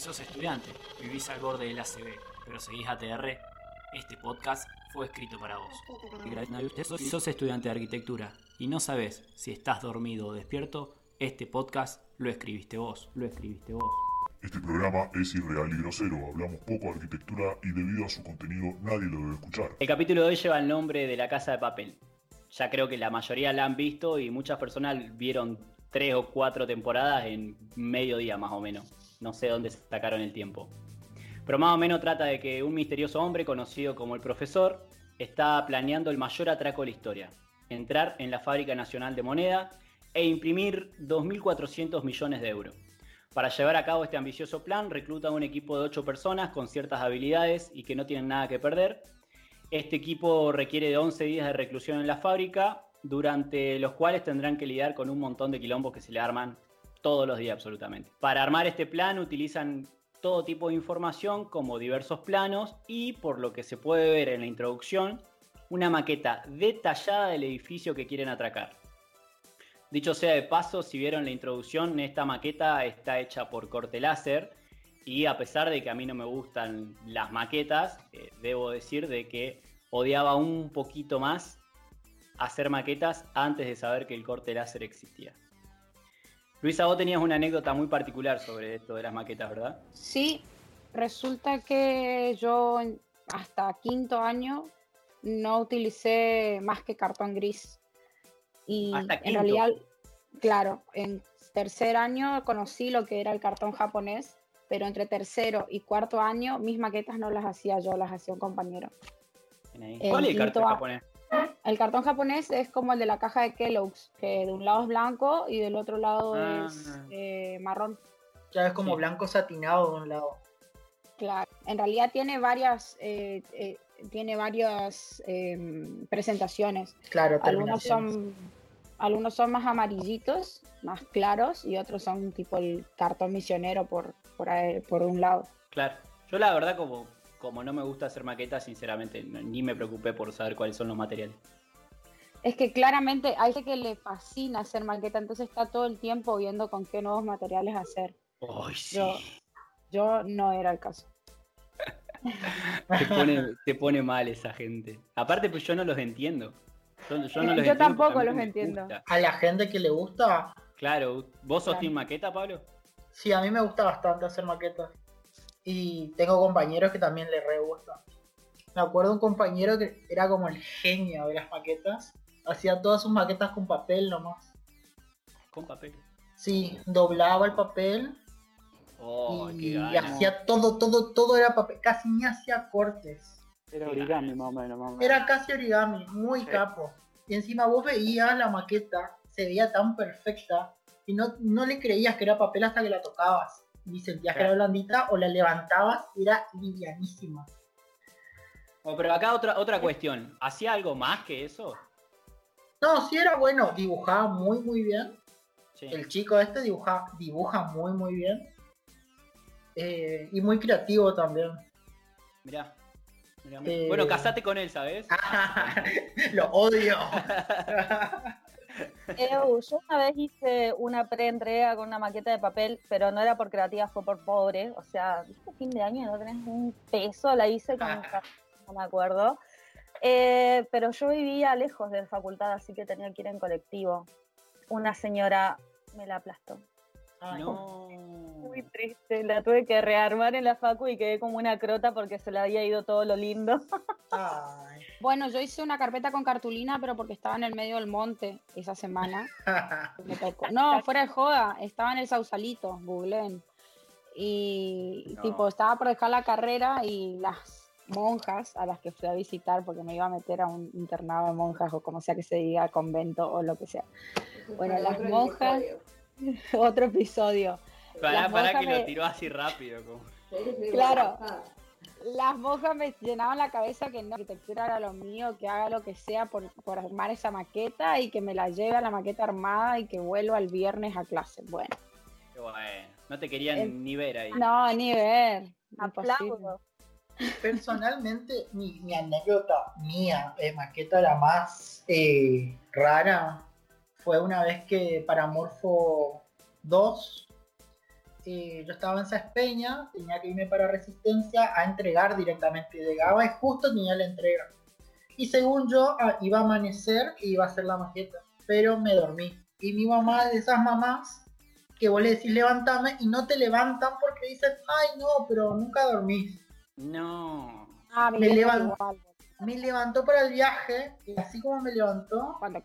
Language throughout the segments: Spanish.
sos estudiante, vivís al borde del ACB, pero seguís ATR, este podcast fue escrito para vos. Si sos estudiante de arquitectura y no sabes si estás dormido o despierto, este podcast lo escribiste vos, lo escribiste vos. Este programa es irreal y grosero, hablamos poco de arquitectura y debido a su contenido nadie lo debe escuchar. El capítulo de hoy lleva el nombre de La Casa de Papel. Ya creo que la mayoría la han visto y muchas personas vieron tres o cuatro temporadas en medio día más o menos. No sé dónde sacaron el tiempo. Pero más o menos trata de que un misterioso hombre conocido como el profesor está planeando el mayor atraco de la historia. Entrar en la Fábrica Nacional de Moneda e imprimir 2.400 millones de euros. Para llevar a cabo este ambicioso plan, recluta un equipo de 8 personas con ciertas habilidades y que no tienen nada que perder. Este equipo requiere de 11 días de reclusión en la fábrica, durante los cuales tendrán que lidiar con un montón de quilombos que se le arman todos los días absolutamente. Para armar este plan utilizan todo tipo de información como diversos planos y por lo que se puede ver en la introducción, una maqueta detallada del edificio que quieren atracar. Dicho sea de paso, si vieron la introducción, esta maqueta está hecha por corte láser y a pesar de que a mí no me gustan las maquetas, eh, debo decir de que odiaba un poquito más hacer maquetas antes de saber que el corte láser existía. Luisa, vos tenías una anécdota muy particular sobre esto de las maquetas, ¿verdad? Sí, resulta que yo hasta quinto año no utilicé más que cartón gris. Y en realidad, claro, en tercer año conocí lo que era el cartón japonés, pero entre tercero y cuarto año mis maquetas no las hacía yo, las hacía un compañero. ¿Cuál es el cartón japonés? El cartón japonés es como el de la caja de Kellogg's, que de un lado es blanco y del otro lado ah. es eh, marrón. Ya es como blanco satinado de un lado. Claro, en realidad tiene varias, eh, eh, tiene varias em, presentaciones. Claro, algunos son, algunos son más amarillitos, más claros, y otros son tipo el cartón misionero por, por, por un lado. Claro, yo la verdad como como no me gusta hacer maquetas, sinceramente ni me preocupé por saber cuáles son los materiales. Es que claramente hay gente que le fascina hacer maqueta, entonces está todo el tiempo viendo con qué nuevos materiales hacer. yo, no era el caso. te, pone, mal esa gente. Aparte, pues yo no los entiendo. Yo, tampoco los entiendo. A la gente que le gusta. Claro, ¿vos sos team maqueta, Pablo? Sí, a mí me gusta bastante hacer maquetas. Y tengo compañeros que también les re gusta. Me acuerdo un compañero que era como el genio de las maquetas. Hacía todas sus maquetas con papel nomás. ¿Con papel? Sí, doblaba el papel. Oh, y, hacía todo, todo, todo era papel. Casi ni hacía cortes. Era origami más o menos. Era casi origami, muy capo. Y encima vos veías la maqueta, se veía tan perfecta y no, no le creías que era papel hasta que la tocabas sentías que era blandita o la levantabas era livianísima. Oh, pero acá otra, otra cuestión, ¿hacía algo más que eso? No, sí era bueno, dibujaba muy muy bien. El chico este dibuja, dibuja muy muy bien. Eh, y muy creativo también. Mirá. Eh, bueno, casate con él, ¿sabes? Lo odio. yo una vez hice una pre-entrega con una maqueta de papel, pero no era por creativa, fue por pobre. O sea, ¿viste fin de año no tenés un peso? La hice con no me acuerdo. Eh, pero yo vivía lejos de la facultad, así que tenía que ir en colectivo. Una señora me la aplastó. Muy triste, la tuve que rearmar en la facu y quedé como una crota porque se le había ido todo lo lindo. Bueno, yo hice una carpeta con cartulina, pero porque estaba en el medio del monte esa semana. No, fuera de joda, estaba en el Sausalito, googleen. Y tipo, estaba por dejar la carrera y las monjas a las que fui a visitar, porque me iba a meter a un internado de monjas o como sea que se diga, convento o lo que sea. Bueno, las monjas, otro episodio. Para, para que lo tiró así rápido. Como... Claro, las monjas me llenaban la cabeza que no, arquitectura era lo mío, que haga lo que sea por, armar esa maqueta y que me la lleve a la maqueta armada y que vuelva el viernes a clase. Bueno. Qué bueno. No te querían ni ver ahí. No, ni ver. Aplaudo. Personalmente, mi, anécdota mía de maqueta la más eh, rara fue una vez que para Morfo 2 eh, yo estaba en Saspeña, tenía que irme para Resistencia a entregar directamente. Llegaba y justo tenía la entrega. Y según yo, ah, iba a amanecer y iba a hacer la maqueta. Pero me dormí. Y mi mamá, de esas mamás, que vos le decís levantame y no te levantan porque dicen, ay no, pero nunca dormís. No. Ah, Me igual, Me levantó para el viaje y así como me levantó, Cuando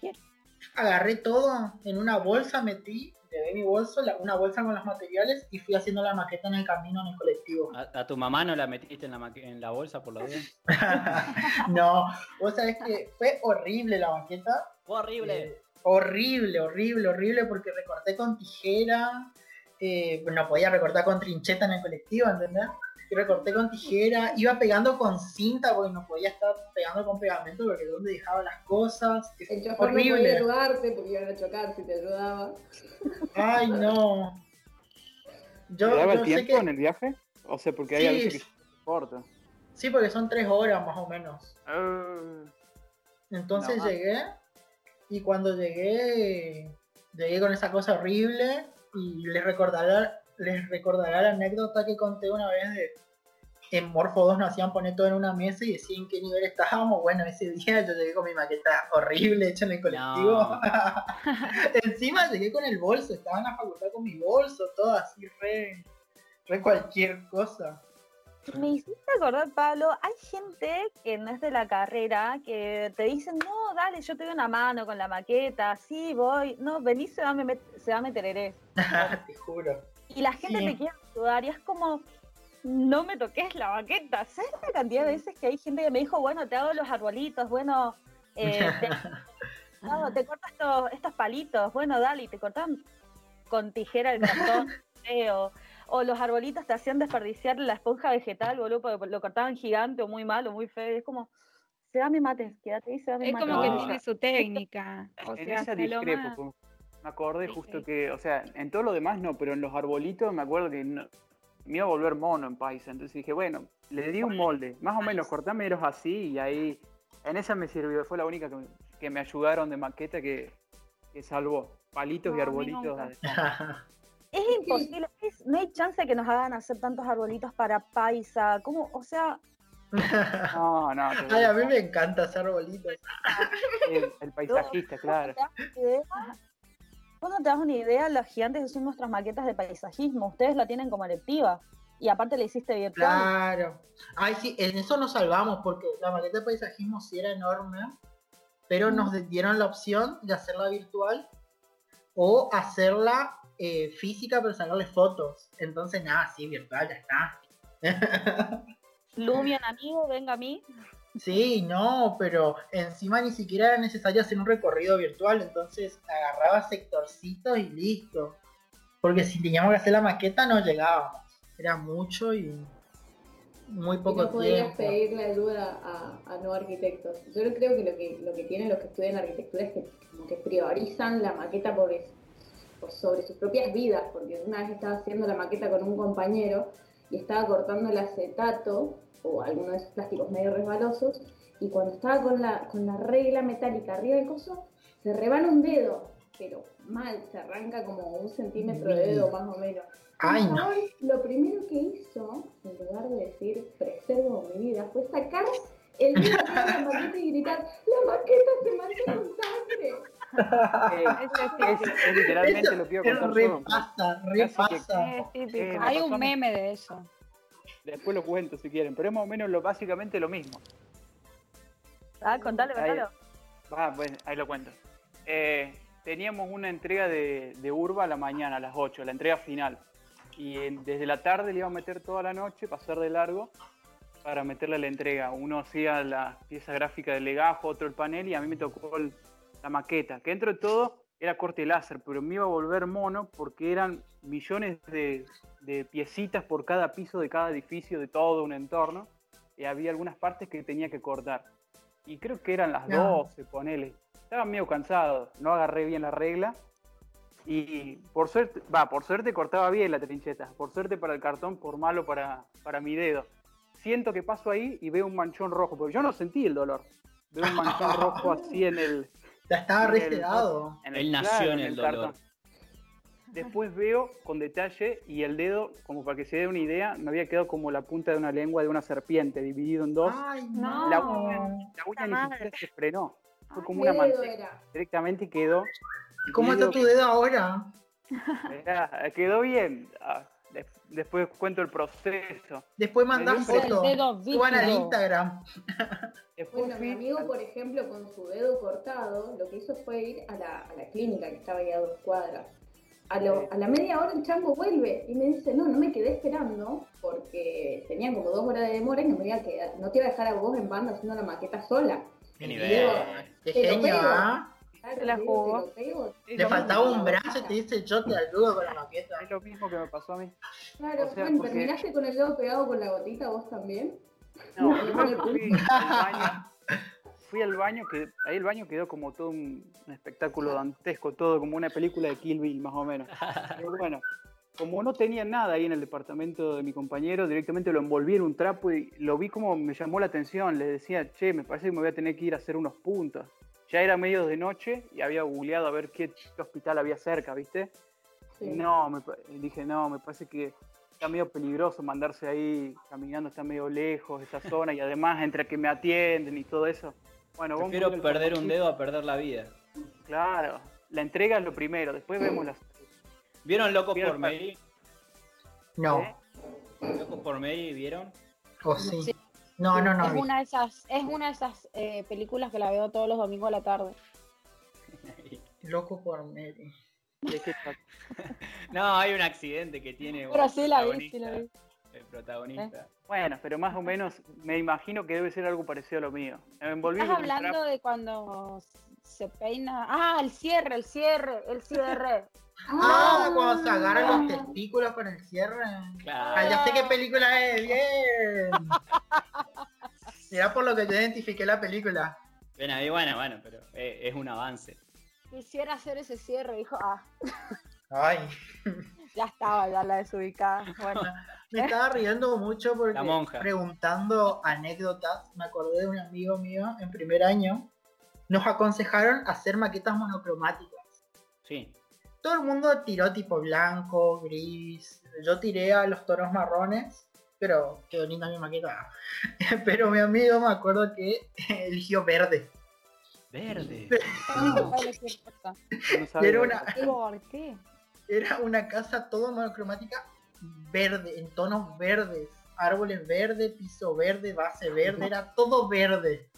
agarré todo en una bolsa, metí, llevé mi bolso, la- una bolsa con los materiales y fui haciendo la maqueta en el camino en el colectivo. ¿A, a tu mamá no la metiste en la, en la bolsa por la duda? no, vos sabés que fue horrible la maqueta. Fue horrible. Eh, horrible, horrible, horrible, porque recorté con tijera. eh, no podía recortar con trincheta en el colectivo, ¿entendés? Recorté con tijera, iba pegando con cinta porque no podía estar pegando con pegamento porque donde dejaba las cosas. Es El chofer no podía horrible. ayudarte porque iban a chocar si te ayudaba. Ay, no. Yo, ¿Te daba el yo sé tiempo que. en el viaje? O sea, porque hay Sí, a veces que sí. se corta. Sí, porque son tres horas más o menos. Ah, Entonces No. llegué y cuando llegué, llegué con esa cosa horrible y les recordará, les recordará la anécdota que conté una vez de en Morfo 2 nos hacían poner todo en una mesa y decían en qué nivel estábamos. Bueno, ese día yo llegué con mi maqueta horrible hecha en el colectivo. No. Encima llegué con el bolso, estaba en la facultad con mi bolso, todo así re, re cualquier cosa. Me hiciste acordar, Pablo, hay gente que no es de la carrera que te dicen, no, dale, yo te doy una mano con la maqueta, sí, voy, no, vení, se va, me met- se va a metereré. Te juro. Y la gente Sí. te quiere ayudar y es como, no me toques la maqueta. ¿Sabes la cantidad de veces que hay gente que me dijo, bueno, te hago los arbolitos, bueno, eh, te, no, te corto estos, estos palitos, bueno, dale, y te cortan con tijera el cartón, eh, o, o los arbolitos te hacían desperdiciar la esponja vegetal, boludo, porque lo cortaban gigante o muy mal o muy feo, y es como, se da mi mate, quédate ahí, se da mi Es mate. como que No. tiene su técnica. O en sea, esa hasta lo discrepo. Me acordé Sí, justo sí. que, o sea, en todo lo demás no, pero en los arbolitos me acuerdo que no- me iba a volver mono en paisa. Entonces dije, bueno, le di un molde, más o menos cortámelos así y ahí, en esa me sirvió. Fue la única que, me- que me ayudaron de maqueta que, que salvó. Palitos No, y arbolitos. Es imposible, es- no hay chance que nos hagan hacer tantos arbolitos para paisa, ¿cómo? O sea, No, no, Ay, a mí me encanta hacer bolitos. el, el paisajista, claro. ¿Vos no te das una idea? Las gigantes que son nuestras maquetas de paisajismo. Ustedes la tienen como electiva. Y aparte la hiciste virtual. Claro. Ay, sí, en eso nos salvamos porque la maqueta de paisajismo sí era enorme, pero nos dieron la opción de hacerla virtual o hacerla eh, física pero sacarle fotos. Entonces, nada, sí, virtual, ya está. Lumion, amigo, venga a mí. Sí, no, pero encima ni siquiera era necesario hacer un recorrido virtual, entonces agarraba sectorcitos y listo. Porque si teníamos que hacer la maqueta no llegábamos. Era mucho y muy Y poco no podías pedirle ayuda a, a no arquitectos. Yo creo que lo, que lo que tienen los que estudian arquitectura es que como que priorizan la maqueta por sobre sus propias vidas, porque una vez estaba haciendo la maqueta con un compañero y estaba cortando el acetato o alguno de esos plásticos medio resbalosos y cuando estaba con la, con la regla metálica arriba del coso, se rebana un dedo, pero mal, se arranca como un centímetro de dedo más o menos. Ay, no. Lo primero que hizo, en lugar de decir preservo mi vida, fue sacar el dedo de la maqueta y gritar, la maqueta se mancha con sangre. Eh, Eso es, es literalmente Eso lo que es yo. pasa, re Casi que- pasa. Es típico. Eh, Hay un meme de eso. Después lo cuento si quieren, pero es más o menos lo, básicamente lo mismo. Ah, contale, contalo. Ah, bueno, ahí lo cuento. Eh, teníamos una entrega de, de Urba a la mañana, a las 8, la entrega final. Y en- desde la tarde le iba a meter toda la noche, pasar de largo, para meterle la entrega. Uno hacía la pieza gráfica del legajo, otro el panel, y a mí me tocó el- la maqueta, que dentro de todo era corte láser, pero me iba a volver mono porque eran millones de, de piecitas por cada piso de cada edificio, de todo un entorno, y había algunas partes que tenía que cortar. Y creo que eran las Ah. 12, ponele. Estaba medio cansado, no agarré bien la regla. Y por suerte, va, por suerte cortaba bien la trincheta. Por suerte para el cartón, por malo para, para mi dedo. Siento que paso ahí y veo un manchón rojo, porque yo no sentí el dolor. Veo un manchón rojo así en el. Ya estaba en re el- nació en el dolor. Después veo con detalle y el dedo, como para que se dé una idea, me había quedado como la punta de una lengua de una serpiente, dividido en dos. Ay, No. La uña, la uña ni siquiera se frenó. Fue como ¿Qué una manteca. Directamente quedó. ¿Y ¿Cómo está tu dedo ahora? Era- quedó bien. Ah, des- después cuento el proceso. Después mandás fotos. dedo Suban al. Instagram. Después Bueno, mi amigo, por ejemplo, con su dedo cortado, lo que hizo fue ir a la, a la clínica que estaba ahí a dos cuadras. A, lo- a la media hora el chango vuelve y me dice, no, no me quedé esperando porque tenían como dos horas de demora y no, me iba a quedar, no te iba a dejar a vos en banda haciendo la maqueta sola. Qué Y nivel. digo, Qué genio. ¿ah? Se la jugó. Le faltaba un brazo y te dice yo te ayudo con la maqueta. Es lo mismo que me pasó a mí. Claro, O sea, bueno, porque- ¿terminaste con el dedo pegado con la gotita vos también? No, No, no, fui al baño. Que ahí el baño quedó como todo un, un espectáculo dantesco, todo como una película de Kill Bill, más o menos. Pero bueno, como no tenía nada ahí en el departamento de mi compañero, directamente lo envolví en un trapo y lo vi como me llamó la atención. Le decía, che, me parece que me voy a tener que ir a hacer unos puntos. Ya era medio de noche y había googleado a ver qué hospital había cerca, ¿viste? Sí. No, me dije, no, me parece que está medio peligroso mandarse ahí caminando, está medio lejos esa zona y además entre que me atienden y todo eso. Bueno, Prefiero perder un dedo a perder la vida. Claro, la entrega es lo primero, después vemos las. ¿Vieron Locos por Mary? No. ¿Eh? Locos por Mary, ¿vieron? ¿O sí? Sí. No, no, no. Es una de esas, es una de esas eh, películas que la veo todos los domingos a la tarde. Loco por Mary. ¿De qué trata? no, hay un accidente que tiene Pero sí la vi, sí la vi. Protagonista, El protagonista. Bueno, pero más o menos me imagino que debe ser algo parecido a lo mío. Me envolví Estás hablando de cuando se peina. Ah, el cierre, el cierre, el cierre. Ah, cuando se agarran los testículos con el cierre. Claro. Ah, ya sé qué película es, bien. Será por lo que yo identifiqué la película. Ven ahí, bueno, bueno, pero eh, es un avance. Quisiera hacer ese cierre, dijo. Ah, Ay, ya estaba, ya la desubicada. Bueno, me estaba riendo mucho porque La monja. preguntando anécdotas, me acordé de un amigo mío en primer año. Nos aconsejaron hacer maquetas monocromáticas. Sí. Todo el mundo tiró tipo blanco, gris. Yo tiré a los tonos marrones, pero quedó linda mi maqueta. Pero mi amigo me acuerdo que eligió verde. Verde. no cosa. No era una, qué ¿Por qué? era una casa todo monocromática verde, en tonos verdes. Árboles verdes, piso verde, base verde, era todo verde.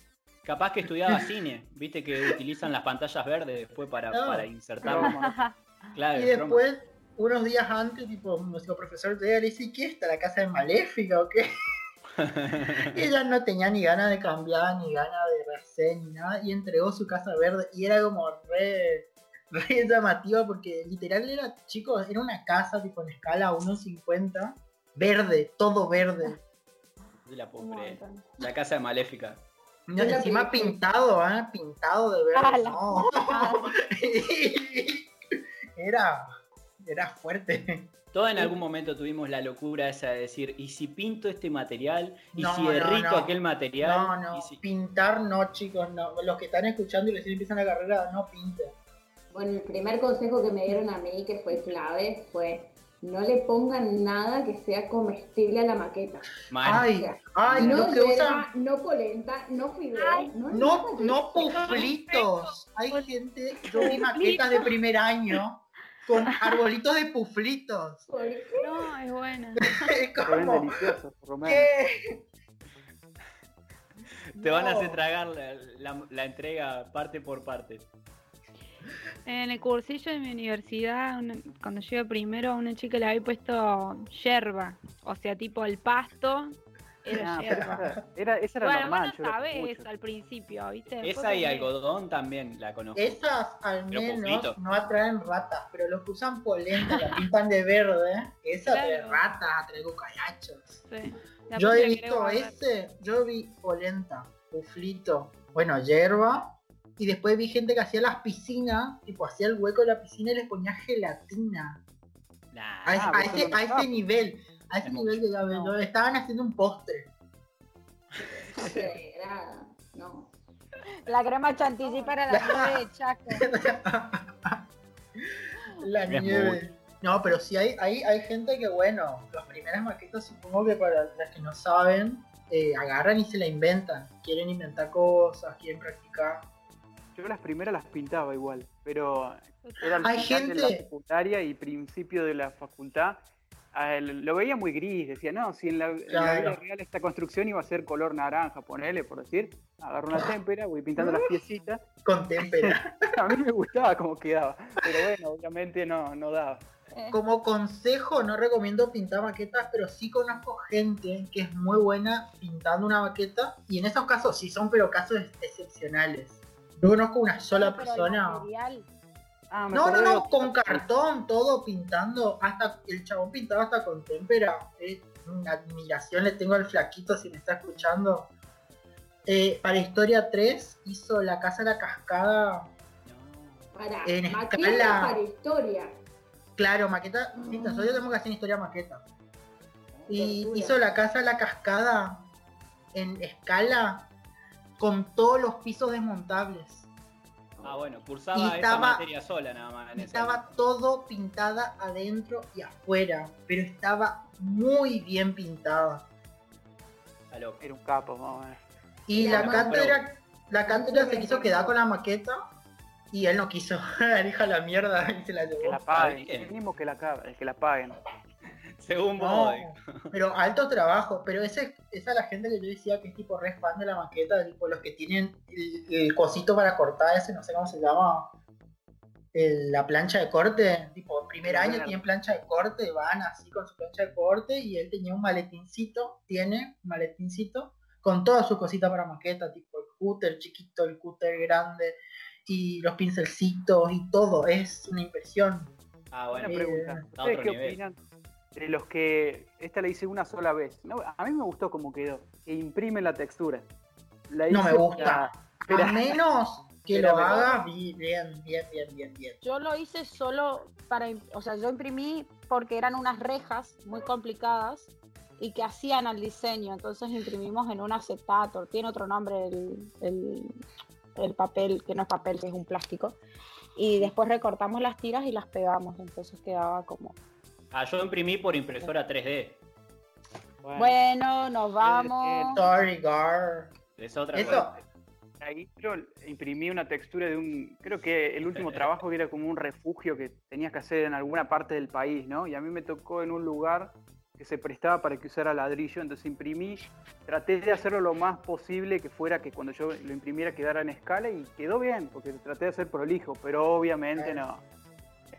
Capaz que estudiaba cine, viste que utilizan las pantallas verdes después para, No. para insertar. Claro, Y después, unos días antes, tipo, nuestro profesor y le dice, ¿qué está? ¿La casa de Maléfica o qué? Y ella no tenía ni ganas de cambiar, ni ganas de rehacer, ni nada, y entregó su casa verde, y era como re, re llamativa, porque literal era, chicos, era una casa tipo en escala 1.50, verde, todo verde. La montón. La casa de Maléfica. No, encima pintado, ¿eh? Pintado de verde. Ah, no. era, era fuerte. Todos en algún momento tuvimos la locura esa de decir, ¿y si pinto este material? ¿Y No, si no, derrito no. aquel material? No, no, ¿Y si- pintar no, chicos, no. Los que están escuchando y recién empiezan la carrera, no pinten. Bueno, el primer consejo que me dieron a mí, que fue clave, fue no le pongan nada que sea comestible a la maqueta. Ay, ay, no que usan. no polenta, no fideo, Ay, no, No, no puflitos. Hay gente, yo vi maquetas de primer año con arbolitos de puflitos. ¿Por qué? No, es buena. Lo menos. ¿qué? Te van a hacer tragar la, la- la entrega parte por parte. En el cursillo de mi universidad, una- cuando yo iba primero, a una chica le había puesto yerba. O sea, tipo el pasto era Ah, yerba. Era, esa era Bueno, normal. vos yo no la sabés escucho. al principio, ¿viste? Después Esa y algodón también la conozco. Esas al menos no atraen ratas, pero los que usan polenta, la pintan de verde, esa trae Claro. ratas, trae cucarachos. Sí. Yo he visto ese, yo vi polenta, puflito, bueno, hierba, y después vi gente que hacía las piscinas, tipo hacía el hueco de la piscina y les ponía gelatina. Nah, A, ese- Ah, a ese, lo a ese notás. nivel, a ese Es nivel ya ven, No. estaban haciendo un postre. Degrada, no. La crema chantilly para la nieve de Chaco. La nieve. No, pero sí hay, hay, hay gente que, bueno, las primeras maquetas supongo que para las que no saben, eh, agarran y se la inventan. Quieren inventar cosas, quieren practicar. Yo las primeras las pintaba igual, pero era al Hay final de la secundaria y principio de la facultad. Lo veía muy gris, decía, no, si en la, en la Claro. vida real esta construcción iba a ser color naranja, ponele, por decir, agarro una témpera, voy pintando las piecitas, Con témpera. a mí me gustaba cómo quedaba, pero bueno, obviamente no, no daba. Eh, Como consejo, no recomiendo pintar maquetas, pero sí conozco gente que es muy buena pintando una maqueta. Y en esos casos sí son, pero casos ex- excepcionales. Yo conozco una sola persona. Ah, No, no, no, con cartón, todo pintando. Hasta el chabón pintaba hasta con témpera. Es una admiración le tengo al flaquito si me está escuchando. Eh, para Historia 3 hizo la casa de la cascada. Para En maqueta escala. para historia. Claro, maqueta. Sí, nosotros tenemos que hacer historia maqueta. Y hizo la casa de la cascada en escala con todos los pisos desmontables. Ah, bueno, cursaba Y esa estaba- materia sola nada más. En Y esa. estaba todo pintada adentro y afuera, pero estaba muy bien pintada. Era un capo, menos. Y La la cátedra, la cátedra se quiso quedar con la maqueta y él no quiso. Hija la mierda y se la Que llevó. la paguen, bien. mínimo que la, ca- que la paguen. Según vos. No, pero alto trabajo. Pero ese, esa es la gente que yo decía que es tipo re fan de la maqueta, tipo los que tienen el, el cosito para cortar ese, no sé cómo se llama. el- la plancha de corte, tipo, primer Sí, año tienen plancha de corte, van así con su plancha de corte y él tenía un maletincito, tiene un maletincito con todas sus cositas para maqueta, tipo el cúter chiquito, el cúter grande y los pincelcitos y todo, es una impresión. Ah, Eh, pregunta. a ¿Ustedes otro qué nivel. opinan de los que esta la hice una sola vez? No, a mí me gustó cómo quedó. Que imprimen la textura. La No me gusta. A Espera. menos que lo pero- haga bi- bien, bien, bien, bien, bien. Yo lo hice solo para, o sea, yo imprimí porque eran unas rejas muy complicadas y que hacían al diseño, entonces imprimimos en un acetato, tiene otro nombre el, el- el papel, que no es papel, que es un plástico, y después recortamos las tiras y las pegamos, entonces quedaba como, Ah, yo imprimí por impresora 3D. Bueno, bueno, nos vamos. Sorry, Gar. Es otra Eso- cosa. ahí yo imprimí una textura de un. Creo que el último trabajo que era como un refugio que tenías que hacer en alguna parte del país, ¿no? Y a mí me tocó en un lugar que se prestaba para que usara ladrillo, entonces imprimí, traté de hacerlo lo más posible que fuera que cuando yo lo imprimiera quedara en escala y quedó bien, porque traté de hacer prolijo, pero obviamente no.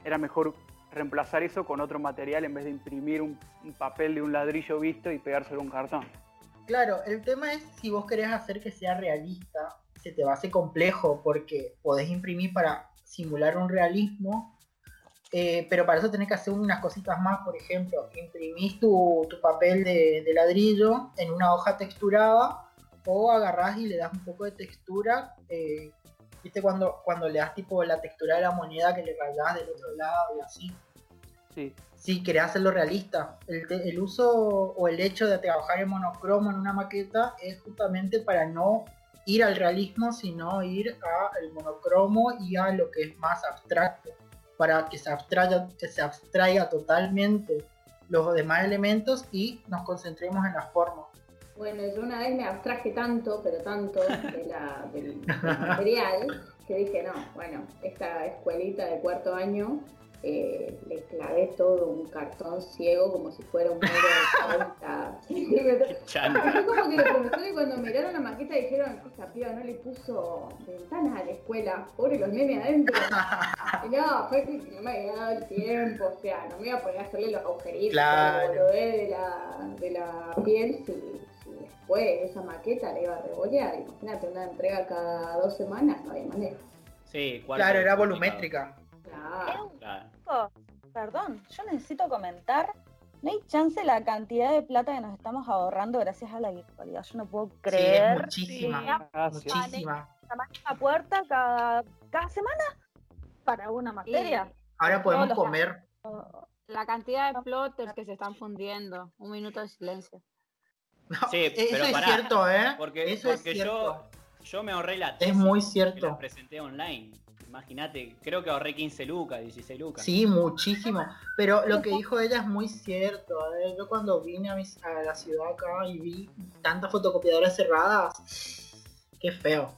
Era mejor reemplazar eso con otro material en vez de imprimir un, papel de un ladrillo visto y pegárselo a un cartón. Claro, el tema es si vos querés hacer que sea realista, se te va a hacer complejo porque podés imprimir para simular un realismo, eh, pero para eso tenés que hacer unas cositas más, por ejemplo, imprimís tu, papel de, de ladrillo en una hoja texturada o agarrás y le das un poco de textura, eh, viste cuando, cuando le das tipo la textura de la moneda que le rayás del otro lado y así. Sí, Si querés hacerlo realista, el, te- el uso o el hecho de trabajar en monocromo en una maqueta es justamente para no ir al realismo, sino ir al monocromo y a lo que es más abstracto, para que se abstraiga, que se abstraiga totalmente los demás elementos y nos concentremos en las formas. Bueno, yo una vez me abstraje tanto, pero tanto de la- del, del material, que dije, no, bueno, esta escuelita de cuarto año eh, le clavé todo un cartón ciego como si fuera un muro de 40 centímetros. Como que los profesores cuando miraron la maqueta dijeron, esta piba no le puso ventanas a la escuela, pobre los nenes adentro. Y no, fue que no me había dado el tiempo, o sea, no me iba a poner a hacerle los agujeritos Claro. lo de la, de la piel si, si después esa maqueta le iba a rebollar. Imagínate, una entrega cada dos semanas, no había manera. Sí, Claro, era complicado. volumétrica. Claro. Claro. Chicos, Perdón, yo necesito comentar. No hay chance la cantidad de plata que nos estamos ahorrando gracias a la virtualidad. Yo no puedo Sí, es creer. muchísima. Gracias. Muchísima. la puerta cada, cada semana para una materia. Ahora podemos comer. La cantidad de plotters que se están fundiendo. Un minuto de silencio. Sí, Eso pero es pará, cierto, ¿eh? Porque, Eso es cierto. yo, yo me ahorré la Es tesis muy y la cierto. presenté online. Imagínate, creo que ahorré 15 lucas, 16 lucas. Sí, muchísimo. Pero lo que dijo ella es muy cierto. A ver, yo cuando vine a, mis- a la ciudad acá y vi tantas fotocopiadoras cerradas, qué feo.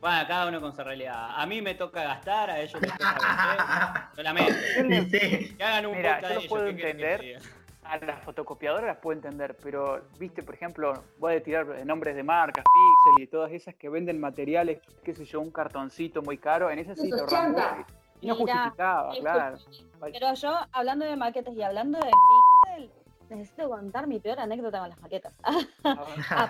Bueno, cada uno con su realidad. A mí me toca gastar, a ellos les toca vender. Solamente. Sí. Que hagan un Mira, yo lo de puedo ellos, ¿qué querés que te entender. A las fotocopiadoras las puedo entender, pero, viste, por ejemplo, voy a tirar nombres de marcas, Pixel y todas esas que venden materiales, qué sé yo, un cartoncito muy caro, en esas sí. Y no Mira, justificaba, claro. Pero yo, hablando de maquetas y hablando de Pixel, necesito contar mi peor anécdota con las maquetas. Ah,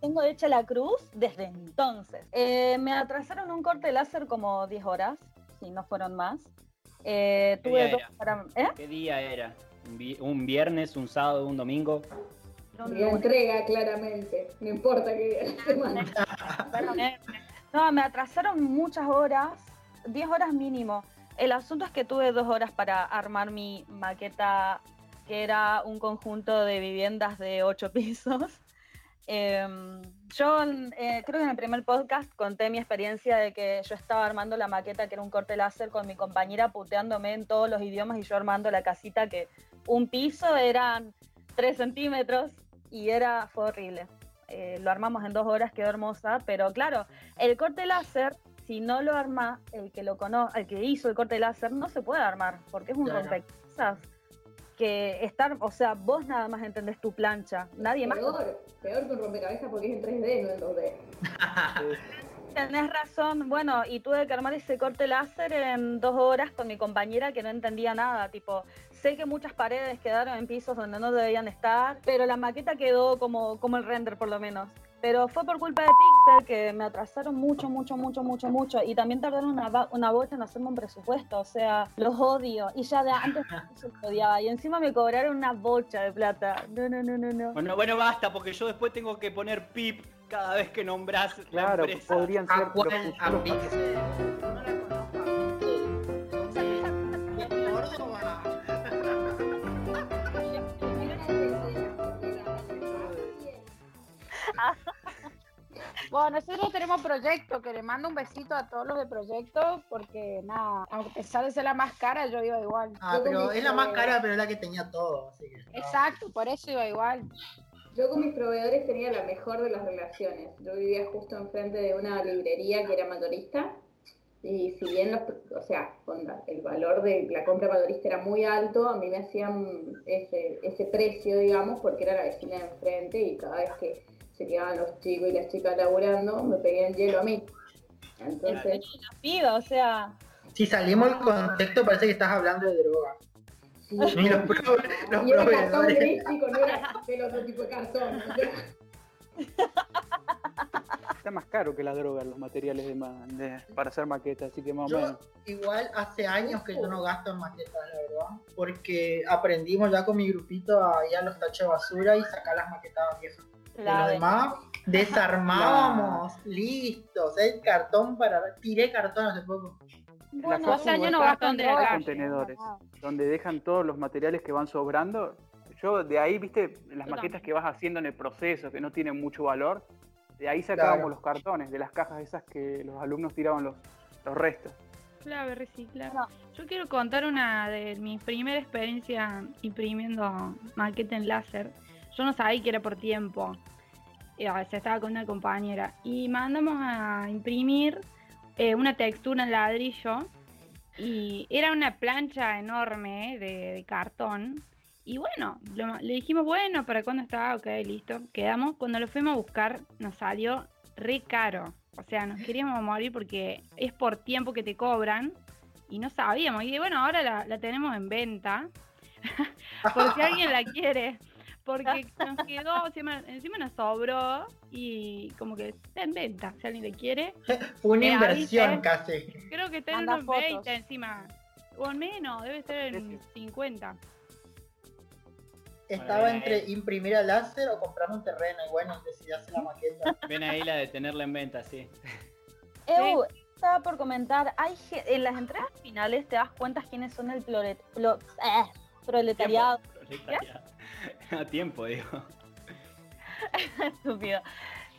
Tengo hecha la cruz desde entonces. Eh, me atrasaron un corte láser como 10 horas, si no fueron más. Eh, ¿Qué tuve día dos era? para... ¿Eh? ¿Qué día era? ¿Un vi- ¿Un viernes, un sábado, un domingo? La entrega, claramente. No importa que semana. No, me atrasaron muchas horas, 10 horas mínimo. El asunto es que tuve dos horas para armar mi maqueta, que era un conjunto de viviendas de 8 pisos. Em, yo eh, creo que en el primer podcast conté mi experiencia de que yo estaba armando la maqueta, que era un corte láser, con mi compañera puteándome en todos los idiomas y yo armando la casita que un piso eran 3 centímetros y era, fue horrible. Eh, lo armamos en dos horas, quedó hermosa, pero claro, el corte láser, si no lo arma, el que lo cono el que hizo el corte láser, no se puede armar, porque es un Claro. rompecabezas que estar, o sea, vos nada más entendés tu plancha, nadie más. Peor, peor que un rompecabezas porque es en 3D, no en 2D. Tenés razón, bueno, y tuve que armar ese corte láser en dos horas con mi compañera que no entendía nada, tipo, sé que muchas paredes quedaron en pisos donde no debían estar, pero la maqueta quedó como, como el render por lo menos. Pero fue por culpa de Pixel que me atrasaron mucho, mucho, mucho, mucho, mucho. Y también tardaron una, una bocha en hacerme un presupuesto. O sea, los odio. Y ya de antes yo los odiaba. Y encima me cobraron una bocha de plata. No, no, no, no, no. Bueno, bueno, basta, porque yo después tengo que poner pip cada vez que nombras la Claro, empresa. podrían ser ¿A cuál? los A Pixel. No la conozco a Pixel. ¿De Córdoba? Bueno, nosotros tenemos proyecto, que le mando un besito a todos los de proyecto, porque nada, aunque pesar de ser la más cara, yo iba igual. Ah, pero es la más cara, pero es la que tenía todo. Así que, no. Exacto, por eso iba igual. Yo con mis proveedores tenía la mejor de las relaciones. Yo vivía justo enfrente de una librería que era mayorista. Y si bien, los, o sea, onda, el valor de la compra mayorista era muy alto, a mí me hacían ese, ese precio, digamos, porque era la vecina de enfrente y cada vez que se quedaban los chicos y las chicas laburando, me pedían hielo a mí. Entonces, piba, o sea, Si salimos del contexto, parece que estás hablando de droga. sí. Y los, pro- los Y era cartón chico, no era del otro tipo de cartón. o sea, Está más caro que la droga los materiales de, de- para hacer maquetas, así que más o Yo menos. igual hace años que yo no gasto en maquetas, la verdad. Porque aprendimos ya con mi grupito a ir a los tachos de basura y sacar las maquetas viejas. De la lo de- demás, desarmábamos, listos, el cartón para... Tiré cartón hace poco. Bueno, o sea, yo no los droga. contenedores, donde dejan todos los materiales que van sobrando. Yo de ahí, viste, las Yo maquetas que vas haciendo en el proceso, que no tienen mucho valor, de ahí sacábamos Claro. los cartones, de las cajas esas que los alumnos tiraban los, los restos. Clave, reciclar. No. Yo quiero contar una de mi primera experiencia imprimiendo maqueta en láser. Yo no sabía que era por tiempo. Eh, o sea, estaba con una compañera. Y mandamos a imprimir eh, una textura en ladrillo. Y era una plancha enorme de, de cartón. Y bueno, le dijimos, bueno, ¿para cuándo estaba? Ok, listo. Quedamos. Cuando lo fuimos a buscar, nos salió re caro. O sea, nos queríamos morir porque es por tiempo que te cobran y no sabíamos. Y bueno, ahora la, la tenemos en venta. por si alguien la quiere. Porque nos quedó, encima, encima nos sobró y como que está en venta. Si alguien le quiere, Fue una Eh, inversión casi. creo que está en Manda unos fotos. 20 encima. O al menos, debe estar en 50. Estaba Bueno, entre eh. imprimir a láser o comprar un terreno y bueno, decidí hacer la maqueta. Ven ahí la de tenerla en venta, sí. Eu, estaba por comentar, hay ge- en las entregas finales te das cuenta quiénes son el ploret- plo- eh, proletariado. Proletariado. A tiempo, digo. Estúpido.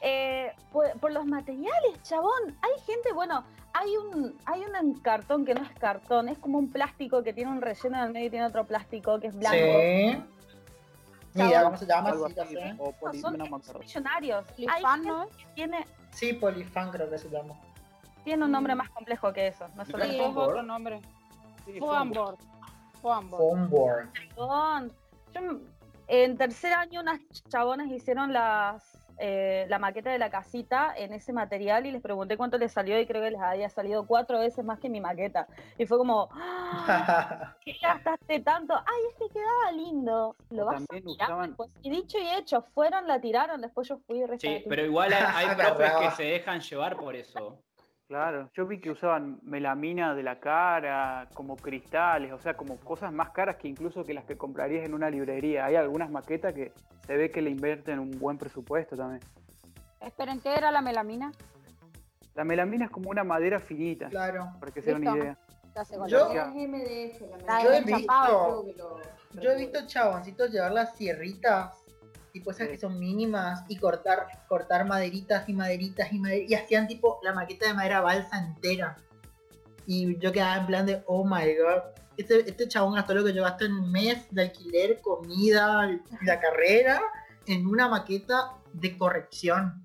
Eh, por, por los materiales, chabón. Hay gente, bueno, hay un, hay un cartón que no es cartón, es como un plástico que tiene un relleno en el medio y tiene otro plástico que es blanco. Sí. Mira. ¿cómo se llama? Algo Sí, ya así, sé. o son no acuerdo. millonarios. Hay Lifan, gente ¿no? que tiene, Sí, Polifan creo que se llama. tiene un nombre más complejo que eso. No solo Sí, el es Foamboard. otro nombre. Sí, Foamboard. Foamboard. En tercer año unas chabonas hicieron las eh, la maqueta de la casita en ese material y les pregunté cuánto les salió y creo que les había salido cuatro veces más que mi maqueta. Y fue como, ¡Ah! ¿qué gastaste tanto? Ay, es que quedaba lindo. Lo vas a tirar usaban-. Y dicho y hecho, fueron, la tiraron, después yo fui y Sí, pero igual hay, hay profes que se dejan llevar por eso. Claro, yo vi que usaban melamina de la cara, como cristales, o sea, como cosas más caras que incluso que las que comprarías en una librería. Hay algunas maquetas que se ve que le invierten un buen presupuesto también. Esperen, ¿qué era la melamina? La melamina es como una madera finita, claro. para que se den una idea. Yo- es. Es MDF, la Yo he visto, yo he visto chaboncitos llevar las sierritas, tipo esas que son mínimas, y cortar, cortar maderitas y maderitas y maderitas, y hacían tipo la maqueta de madera balsa entera. Y yo quedaba en plan de, oh my god, este, este chabón gastó lo que yo gasto en un mes de alquiler, comida, la carrera, en una maqueta de corrección.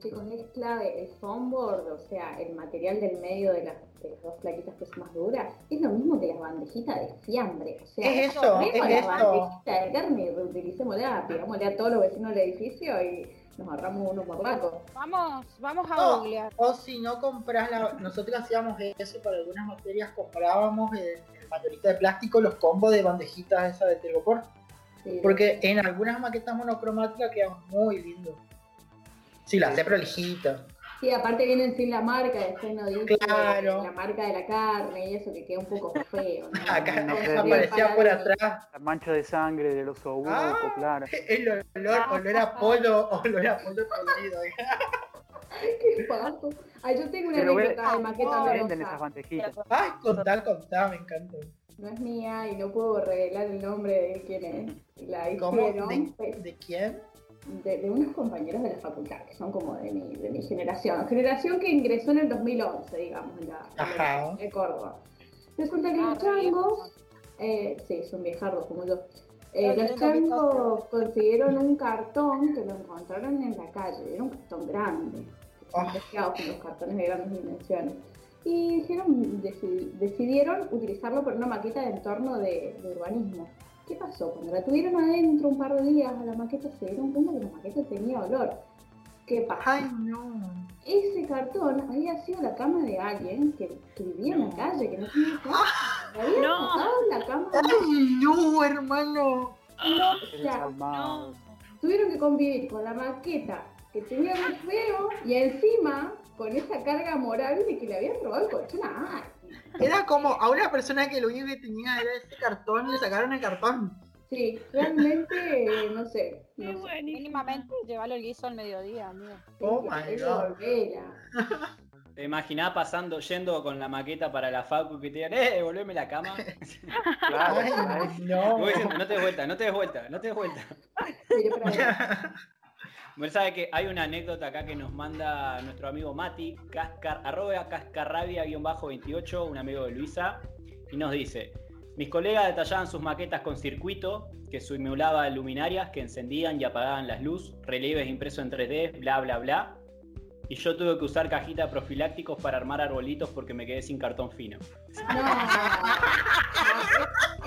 Chicos, es clave el foam board, o sea, el material del medio de las, de las dos plaquitas que es más dura, es lo mismo que las bandejitas de fiambre. O sea, Es eso, es la esto. bandejita de carne y reutilicémosla, tirámosle a todos los vecinos del edificio y nos ahorramos unos morlacos. Vamos, vamos a No. googlear. O si no compras la. Nosotros hacíamos eso para algunas materias, comprábamos en el mayorista de plástico los combos de bandejitas esas de telgopor. Sí, Porque en algunas maquetas monocromáticas quedan muy lindos. Sí, las hace prolijita. Sí, aparte vienen sin la marca, después no dice Claro. la marca de la carne y eso que queda un poco feo. ¿no? Acá no aparecía por atrás La mancha de sangre del oso buco, Ah. claro. el olor, olor a pollo, olor a pollo podrido. Qué paso. Ay, yo tengo una anécdota de maqueta Venden esas bandejitas. Ay, contá, contá, me encanta. No es mía y no puedo revelar el nombre de quién es. La ¿Cómo? ¿De, de quién? De, de unos compañeros de la facultad, que son como de mi, de mi generación. Generación que ingresó en el 2011, digamos, en la en Córdoba. Resulta que Ah, los changos, eh, sí, son viejardos como yo. Eh, los changos consiguieron un cartón que lo encontraron en la calle, era un cartón grande, Ah. mezclados con los cartones de grandes dimensiones. Y dijeron, deci- decidieron utilizarlo para una maqueta de entorno de, de urbanismo. ¿Qué pasó? Cuando la tuvieron adentro un par de días a la maqueta se dieron cuenta que la maqueta tenía olor. ¿Qué pasó? Ay, no. Ese cartón había sido la cama de alguien que, que vivía en la calle, que no tenía casa. Le habían No. sacado la cama de Ay, no, hermano. o sea, tuvieron que convivir con la maqueta que tenía muy feo y encima con esa carga moral de que le habían robado el colchón a alguien. Era como a una persona que lo único que tenía era ese cartón, le sacaron el cartón. Sí, realmente, no sé. No. Mínimamente llevarle el guiso al mediodía, amigo. Oh my God. ¿Te imaginás pasando, yendo con la maqueta para la facu que te digan, eh, devolveme la cama? Claro, Ay, no. Diciendo, no te des vuelta, no te des vuelta, no te des vuelta. Pero ver, Bueno, sabe que hay una anécdota acá que nos manda nuestro amigo Mati, cascar, arroba cascarrabia-28, un amigo de Luisa, y nos dice, mis colegas detallaban sus maquetas con circuito, que simulaba luminarias que encendían y apagaban las luces, relieves impresos en 3D, bla, bla, bla. Y yo tuve que usar cajitas profilácticos para armar arbolitos porque me quedé sin cartón fino. no.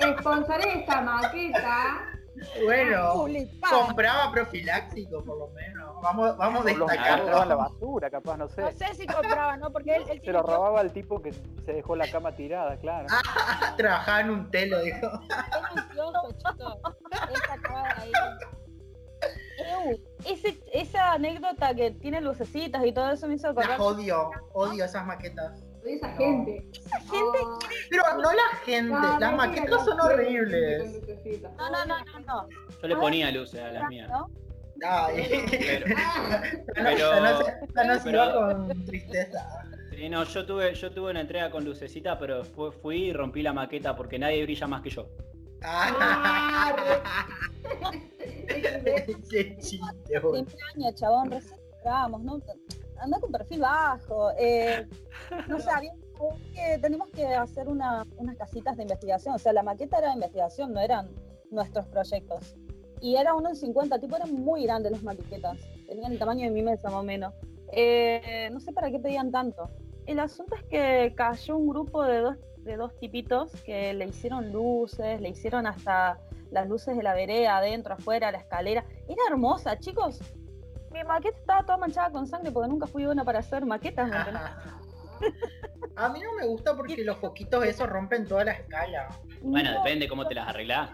Sponsoré esta maqueta. Bueno, Tulipán. compraba profiláctico por lo menos. Vamos, vamos a destacarlo. la basura, capaz, no sé. No sé si compraba, ¿no? Porque él, él Se lo robaba el tipo que se dejó la cama tirada, claro. Trabajaba en un telo, dijo. es ansioso, chito. Esa ese, anécdota que tiene lucecitas y todo eso me hizo acordar. Las odio, odio esas maquetas. Soy esa No. gente. gente No, Pero no la gente, no, las maquetas son horribles. No, no, no, no, no. Yo le ponía luces a las Ah, mías. Pero, Ah, Pero- con tristeza. sí, no, yo tuve, yo tuve una entrega con lucecita, pero después fui y rompí la maqueta porque nadie brilla más que yo. Ah, ah, Ese chiste, chabón, recién ¿no? Anda con perfil bajo. eh, no sé, había que tenemos que hacer una- unas casitas de investigación. O sea, la maqueta era de investigación, no eran nuestros proyectos. Y era uno en 50, tipo, eran muy grandes las maquetas. Tenían el tamaño de mi mesa, más o menos. Eh, no sé para qué pedían tanto. El asunto es que cayó un grupo de dos, de dos tipitos que le hicieron luces, le hicieron hasta las luces de la vereda, adentro, afuera, la escalera. Era hermosa, chicos. Mi maqueta estaba toda manchada con sangre porque nunca fui buena para hacer maquetas. A mí no me gusta porque los foquitos esos rompen toda la escala. Bueno, No, depende cómo te las arreglás.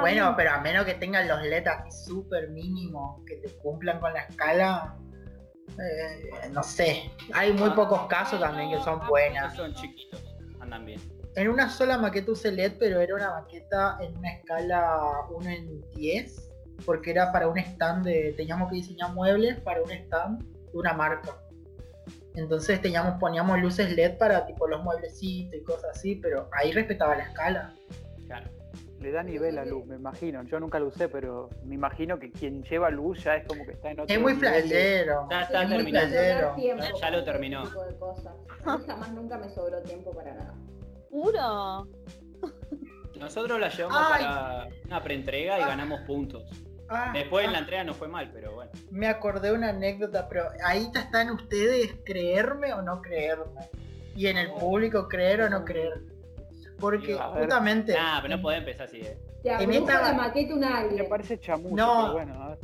Bueno, pero a menos que tengan los LED así súper mínimos, que te cumplan con la escala. eh, no sé. Hay muy Ah. pocos casos también que son buenas. Son chiquitos, andan bien. En una sola maqueta usé LED, pero era una maqueta en una escala 1 en 10, porque era para un stand de. Teníamos que diseñar muebles para un stand de una marca. Entonces teníamos, poníamos luces LED para tipo los mueblecitos y cosas así, pero ahí respetaba la escala. Claro. Le da nivel a luz, me imagino. Yo nunca lo usé, pero me imagino que quien lleva luz ya es como que está en otro Es muy flashero. Ya está es. Tiempo Ya- lo terminó. tipo de cosas. Jamás nunca me sobró tiempo para nada. Juro. Nosotros la llevamos Ay. para una preentrega y ganamos puntos. Ah, Después en ah. la entrega no fue mal, pero bueno. Me acordé de una anécdota, pero ahí están ustedes, creerme o no creerme. Y en el público, creer o no creer. Porque justamente. Nah, pero no podés empezar así, eh. Ya, En esta- la maqueta un Me parece chamuyo, No. pero bueno, a ver.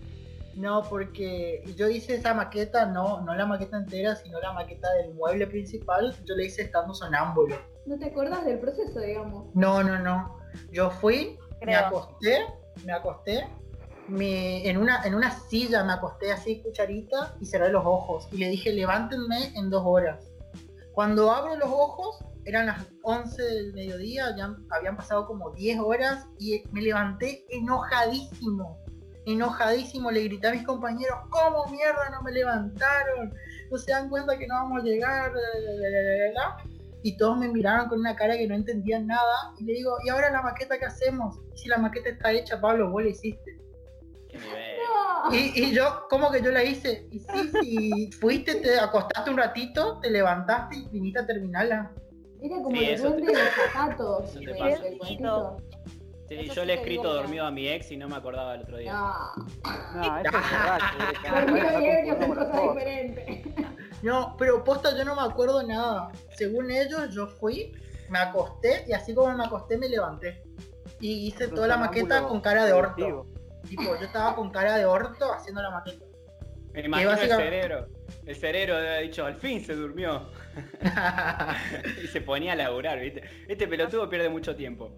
No, porque yo hice esa maqueta, no, no la maqueta entera, sino la maqueta del mueble principal. Yo la hice estando sonámbulo. ¿No te acuerdas del proceso, digamos? No, no, no. Yo fui, me acosté, me acosté. Me- en, una, en una silla me acosté así, cucharita, y cerré los ojos. Y le dije, levántenme en dos horas. Cuando abro los ojos, eran las 11 del mediodía, ya habían pasado como 10 horas, y me levanté enojadísimo. Enojadísimo, le grité a mis compañeros, ¿cómo mierda no me levantaron? No se dan cuenta que no vamos a llegar. la, la, la, la, la, la". Y todos me miraron con una cara que no entendían nada. Y le digo, ¿y ahora la maqueta qué hacemos? Si la maqueta está hecha, Pablo, vos la hiciste. Qué nivel. No. Y, y yo, ¿cómo que yo la hice? Y sí, sí, fuiste, te acostaste un ratito, te levantaste y viniste a terminarla. Era como Sí, el eso te- duende de los zapatos. eso te. Sí, Eso yo sí le he escrito dormido a mi ex y no me acordaba el otro día. No. No, eso es borracho. directamente, Dormido está y ebrio son confundido con cosas todo. diferentes. No, pero posta yo no me acuerdo nada. Según ellos, yo fui, me acosté y así como me acosté me levanté. Y hice toda la maqueta con cara de orto. Tipo, yo estaba con cara de orto haciendo la maqueta. Me imagino el básicamente- cerebro. El cerebro haber dicho, al fin se durmió. y se ponía a laburar, ¿viste? Este pelotudo pierde mucho tiempo.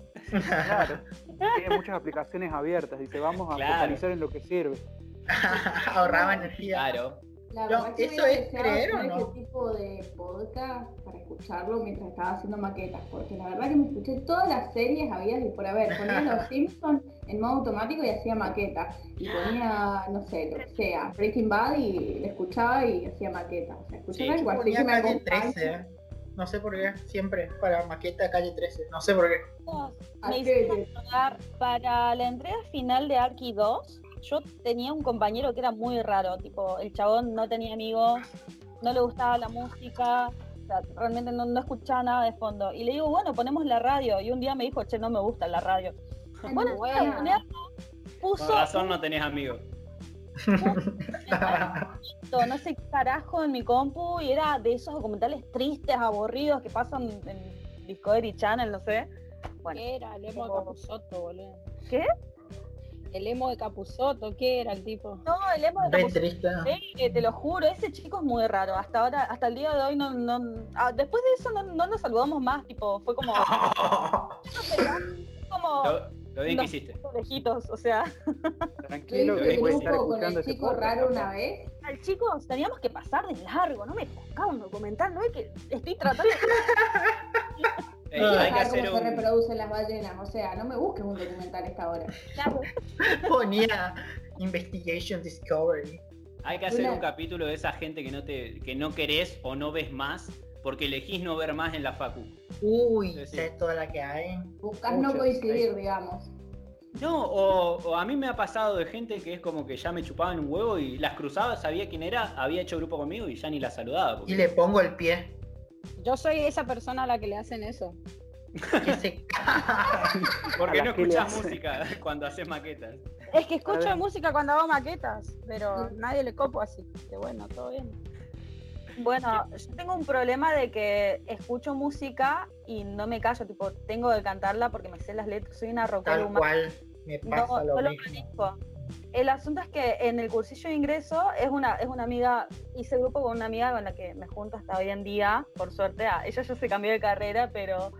Claro. Tiene muchas aplicaciones abiertas. Dice, vamos a Claro. focalizar en lo que sirve. Ahorraba energía. Claro. La No, que ¿eso es creer o no? ese tipo de podcast para escucharlo mientras estaba haciendo maquetas, porque la verdad que me escuché todas las series habidas y por haber. Ponía Los Simpsons en modo automático y hacía maquetas. Y ponía, no sé, lo que sea, Breaking Bad y le escuchaba y hacía maquetas. O sea, escuchaba Sí, así Ponía me calle acompañe. 13, ¿eh? No sé por qué, siempre para maqueta calle 13. No sé por qué. ¿A Me hicieron para la entrega final de Arky 2, yo tenía un compañero que era muy raro, tipo, el chabón no tenía amigos, no le gustaba la música, o sea, realmente no, no escuchaba nada de fondo. Y le digo, bueno, ponemos la radio. Y un día me dijo, che, no me gusta la radio. Ay, Bueno, no, bueno, puso Con razón no tenés amigos. no sé qué carajo en mi compu y era de esos documentales tristes, aburridos que pasan en Discovery Channel, no sé. Bueno, ¿Qué era? El emo de como- Capuzoto, boludo. ¿Qué? El emo de Capuzoto, ¿qué era el tipo? no, el emo de Capuzoto triste. Eh, te lo juro, ese chico es muy raro. Hasta ahora, hasta el día de hoy, no, no ah, después de eso no, no nos saludamos más. Tipo, fue como, como Lo, lo bien que Los- hiciste. lejitos. O sea, Tranquilo, que hice puede grupo estar con escuchando el ese chico podcast. raro una vez. al chicos teníamos que pasar de largo. No me tocaba un documental, no es que estoy tratando. Quiero hay que saber hacer cómo se un. reproducen las ballenas. O sea, no me busques un documental a esta hora. Claro, Ponía Investigation Discovery. Hay que hacer Una- un capítulo de esa gente que no te, que no querés o no ves más porque elegís no ver más en la facu. Uy, sé toda la que hay. Buscas no coincidir, digamos. No, o, o a mí me ha pasado de gente que es como que ya me chupaban un huevo y las cruzaba, sabía quién era, había hecho grupo conmigo y ya ni la saludaba. porque- Y le pongo el pie. Yo soy esa persona a la que le hacen eso. Que se Porque no hace. música cuando haces maquetas. Es que escucho música cuando hago maquetas, pero nadie le copo así. Que bueno, todo bien. Bueno, yo tengo un problema de que escucho música y no me callo, tipo, tengo que cantarla porque me sé las letras, soy una rockera tal humana. cual me No, pasa lo no lo mismo. manejo. El asunto es que en el cursillo de ingreso es una, es una amiga, hice grupo con una amiga con la que me junto hasta hoy en día, por suerte. ah, ella ya se cambió de carrera, pero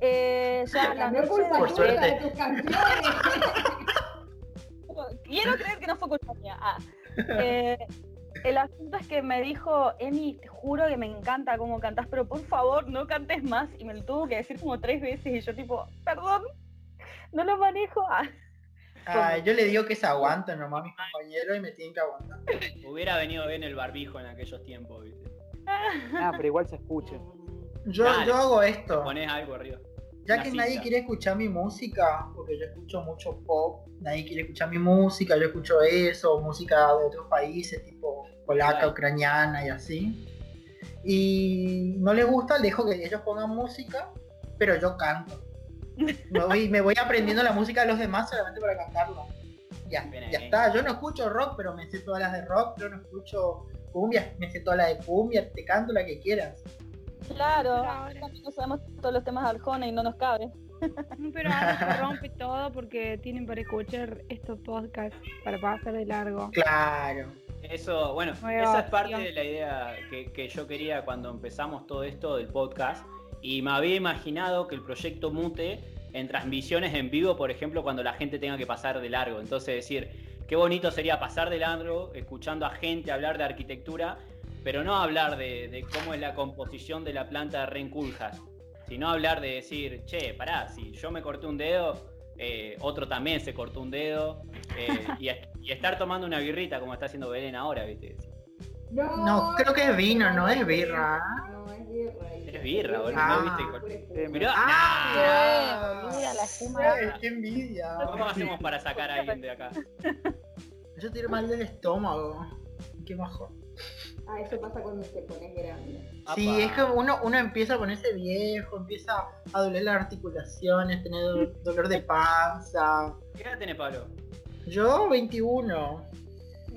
eh, ya la noche Por suerte. de tus. Quiero creer que no fue culpa mía. Ah. Eh, el asunto es que me dijo, Emi, te juro que me encanta cómo cantas, pero por favor no cantes más. Y me lo tuvo que decir como tres veces y yo tipo, perdón, no lo manejo. Ah. Ah, yo le digo que se aguanten nomás mis compañeros y me tienen que aguantar. Hubiera venido bien el barbijo en aquellos tiempos, ¿viste? Ah, pero igual se escucha. Yo, Dale. yo hago esto. Pones algo arriba. Ya Una que nadie quiere escuchar mi música, porque yo escucho mucho pop, nadie quiere escuchar mi música, yo escucho eso, música de otros países, tipo polaca, Claro. ucraniana y así. Y no les gusta, dejo que ellos pongan música, pero yo canto. Me voy, me voy aprendiendo la música de los demás solamente para cantarla. Ya, Bien ya está. Yo no escucho rock, pero me sé todas las de rock, yo no escucho cumbia, me sé todas las de cumbia, te canto la que quieras. Claro, no sabemos todos los temas de Arjona y no nos cabe. Pero ahora se rompe todo porque tienen para escuchar estos podcasts para pasar de largo. Claro. Eso, bueno, esa es parte de la idea que, que yo quería cuando empezamos todo esto del podcast. Y me había imaginado que el proyecto mute en transmisiones en vivo, por ejemplo, cuando la gente tenga que pasar de largo. Entonces decir, qué bonito sería pasar de largo escuchando a gente hablar de arquitectura, pero no hablar de, de cómo es la composición de la planta de Renculjas, sino hablar de decir, che, pará, si yo me corté un dedo, eh, otro también se cortó un dedo, eh, y, y estar tomando una birrita como está haciendo Belén ahora, ¿viste? No, No, creo que es vino, no es birra. Es birra. Es birra, boludo, Ah. ¿no viste? Eh, Mirá, Ah, boluda, la espuma. Qué envidia. ¿cómo hacemos para sacar a alguien de acá? Yo tiro mal del estómago. Qué mejor. Ah, eso pasa cuando te pones grande. Sí, Apa. es que uno, uno empieza a ponerse viejo, empieza a doler las articulaciones, tener do- dolor de panza. ¿Qué edad tenés, Pablo? Yo, 21.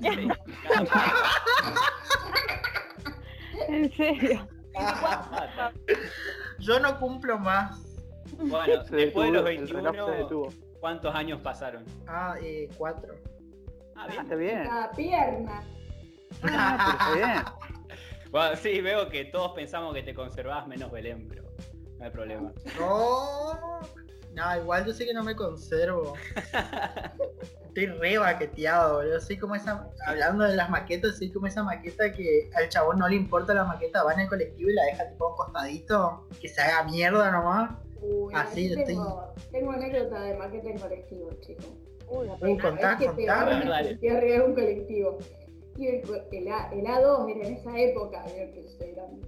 En serio. Yo no cumplo más. Bueno, Se después de los detuvo, el reloj se 21, detuvo. ¿cuántos años pasaron? Ah, eh, 4. Ah, Ah, bien. está bien. La pierna. Ah, pero está bien. Bueno, sí, veo que todos pensamos que te conservás menos Belén, pero no hay problema. No, no, igual yo sé que no me conservo. Estoy re baqueteado, yo soy como esa, hablando de las maquetas, soy como esa maqueta que al chabón no le importa la maqueta, va en el colectivo y la deja tipo a un costadito, que se haga mierda nomás. Uy, Así yo tengo, tengo anécdota de maqueta en colectivo, chicos. Uy, La primera contá, vez que te contá. te arriba un colectivo. Y el, A, el A2 era en esa época, mira que soy grande.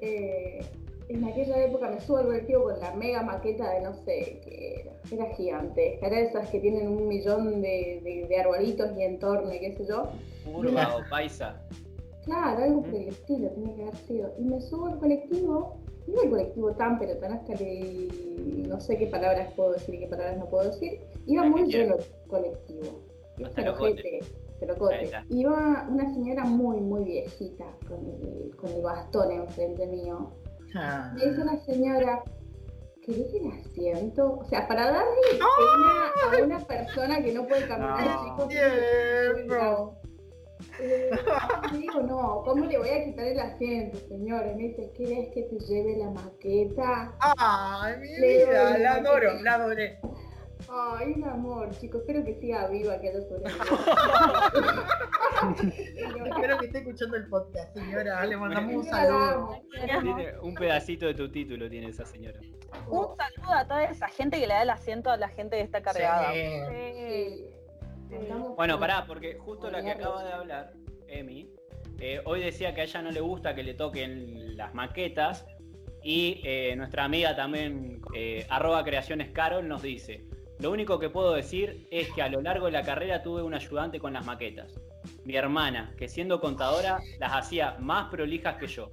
Eh, en aquella época me subo al colectivo con la mega maqueta de no sé qué era. Era gigante. Era de esas que tienen un millón de, de, de arbolitos y entorno y qué sé yo. Curva o paisa. Claro, algo por el estilo tenía que haber sido. Y me subo al colectivo, no el colectivo tan, pero tan hasta que no sé qué palabras puedo decir y qué palabras no puedo decir. Iba muy lleno el colectivo. Hasta los. Iba una señora muy, muy viejita con el, con el bastón enfrente mío. Ah, Me dice la señora, ¿querés el asiento? O sea, para darle pena a una persona que no puede caminar, No. chicos. Tierno. Eh, digo, no, ¿cómo le voy a quitar el asiento, señora? Y me dice, ¿querés que te lleve la maqueta? Ay, mi vida, la la adoro, la adoré. Ay, un amor, chicos, espero que siga viva que haya sobrevivido. Espero que esté escuchando el podcast, señora. Le mandamos un saludo. Tiene un pedacito de tu título, tiene esa señora. Un saludo a toda esa gente que le da el asiento a la gente que está cargada. Sí. Bueno, pará, porque justo la que acaba de hablar, Emi, eh, hoy decía que a ella no le gusta que le toquen las maquetas y eh, nuestra amiga también, eh, arroba creaciones Carol, nos dice, Lo único que puedo decir es que a lo largo de la carrera tuve un ayudante con las maquetas. Mi hermana, que siendo contadora, las hacía más prolijas que yo.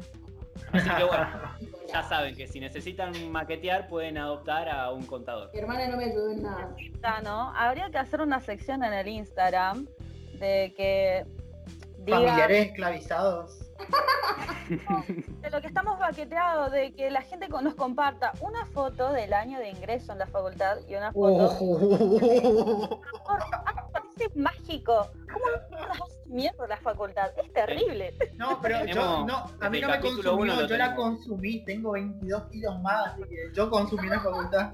Así que bueno, ya saben que si necesitan maquetear pueden adoptar a un contador. Mi hermana no me ayudó en nada. ¿no? Habría que hacer una sección en el Instagram de que diga Familiares esclavizados. de lo que estamos baqueteados, de que la gente nos comparta una foto del año de ingreso en la facultad y una foto. Oh. Parece mágico. ¿Cómo no mierda la facultad? Es terrible. No, pero yo, no, a mí no me consumió, yo la consumí, tengo 22 kilos más, así que yo consumí la facultad.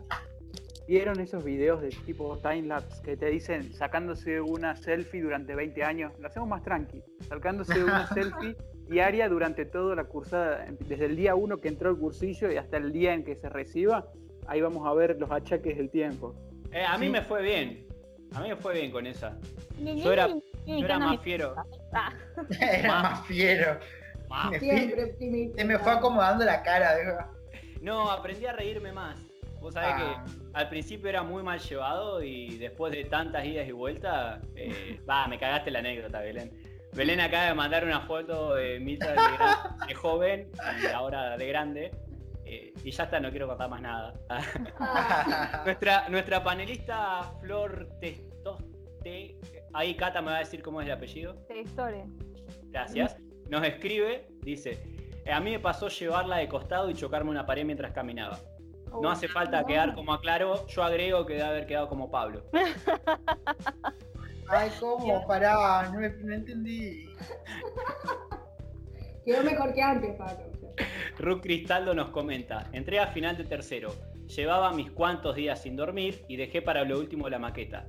¿Vieron esos videos de tipo timelapse que te dicen sacándose una selfie durante 20 años? Lo hacemos más tranqui. Sacándose una selfie diaria durante toda la cursada, desde el día 1 que entró el cursillo y hasta el día en que se reciba. Ahí vamos a ver los achaques del tiempo. Eh, a mí Sí. me fue bien. A mí me fue bien con esa. Yo era, yo era más fiero. Ah, Era Más. fiero. Más. Me fui- Siempre optimista. se me fue acomodando la cara. digo. No, aprendí a reírme más. Vos sabés Ah. que al principio era muy mal llevado y después de tantas idas y vueltas, eh, va, me cagaste la anécdota, Belén. Belén acaba de mandar una foto de Mita de, gran- de joven y ahora de grande. eh, y ya está, no quiero contar más nada. Ah, nuestra, nuestra panelista Flor Testoste, ahí Cata me va a decir cómo es el apellido. De historia. Gracias. Nos escribe, dice, "Eh, a mí me pasó llevarla de costado y chocarme una pared mientras caminaba. No hace falta quedar como aclaro, yo agrego que debe haber quedado como Pablo. Ay, ¿cómo? Pará, no, me- no entendí. quedó mejor que antes, Pablo. Ruth Cristaldo nos comenta, entré a final de tercero, llevaba mis cuantos días sin dormir y dejé para lo último la maqueta.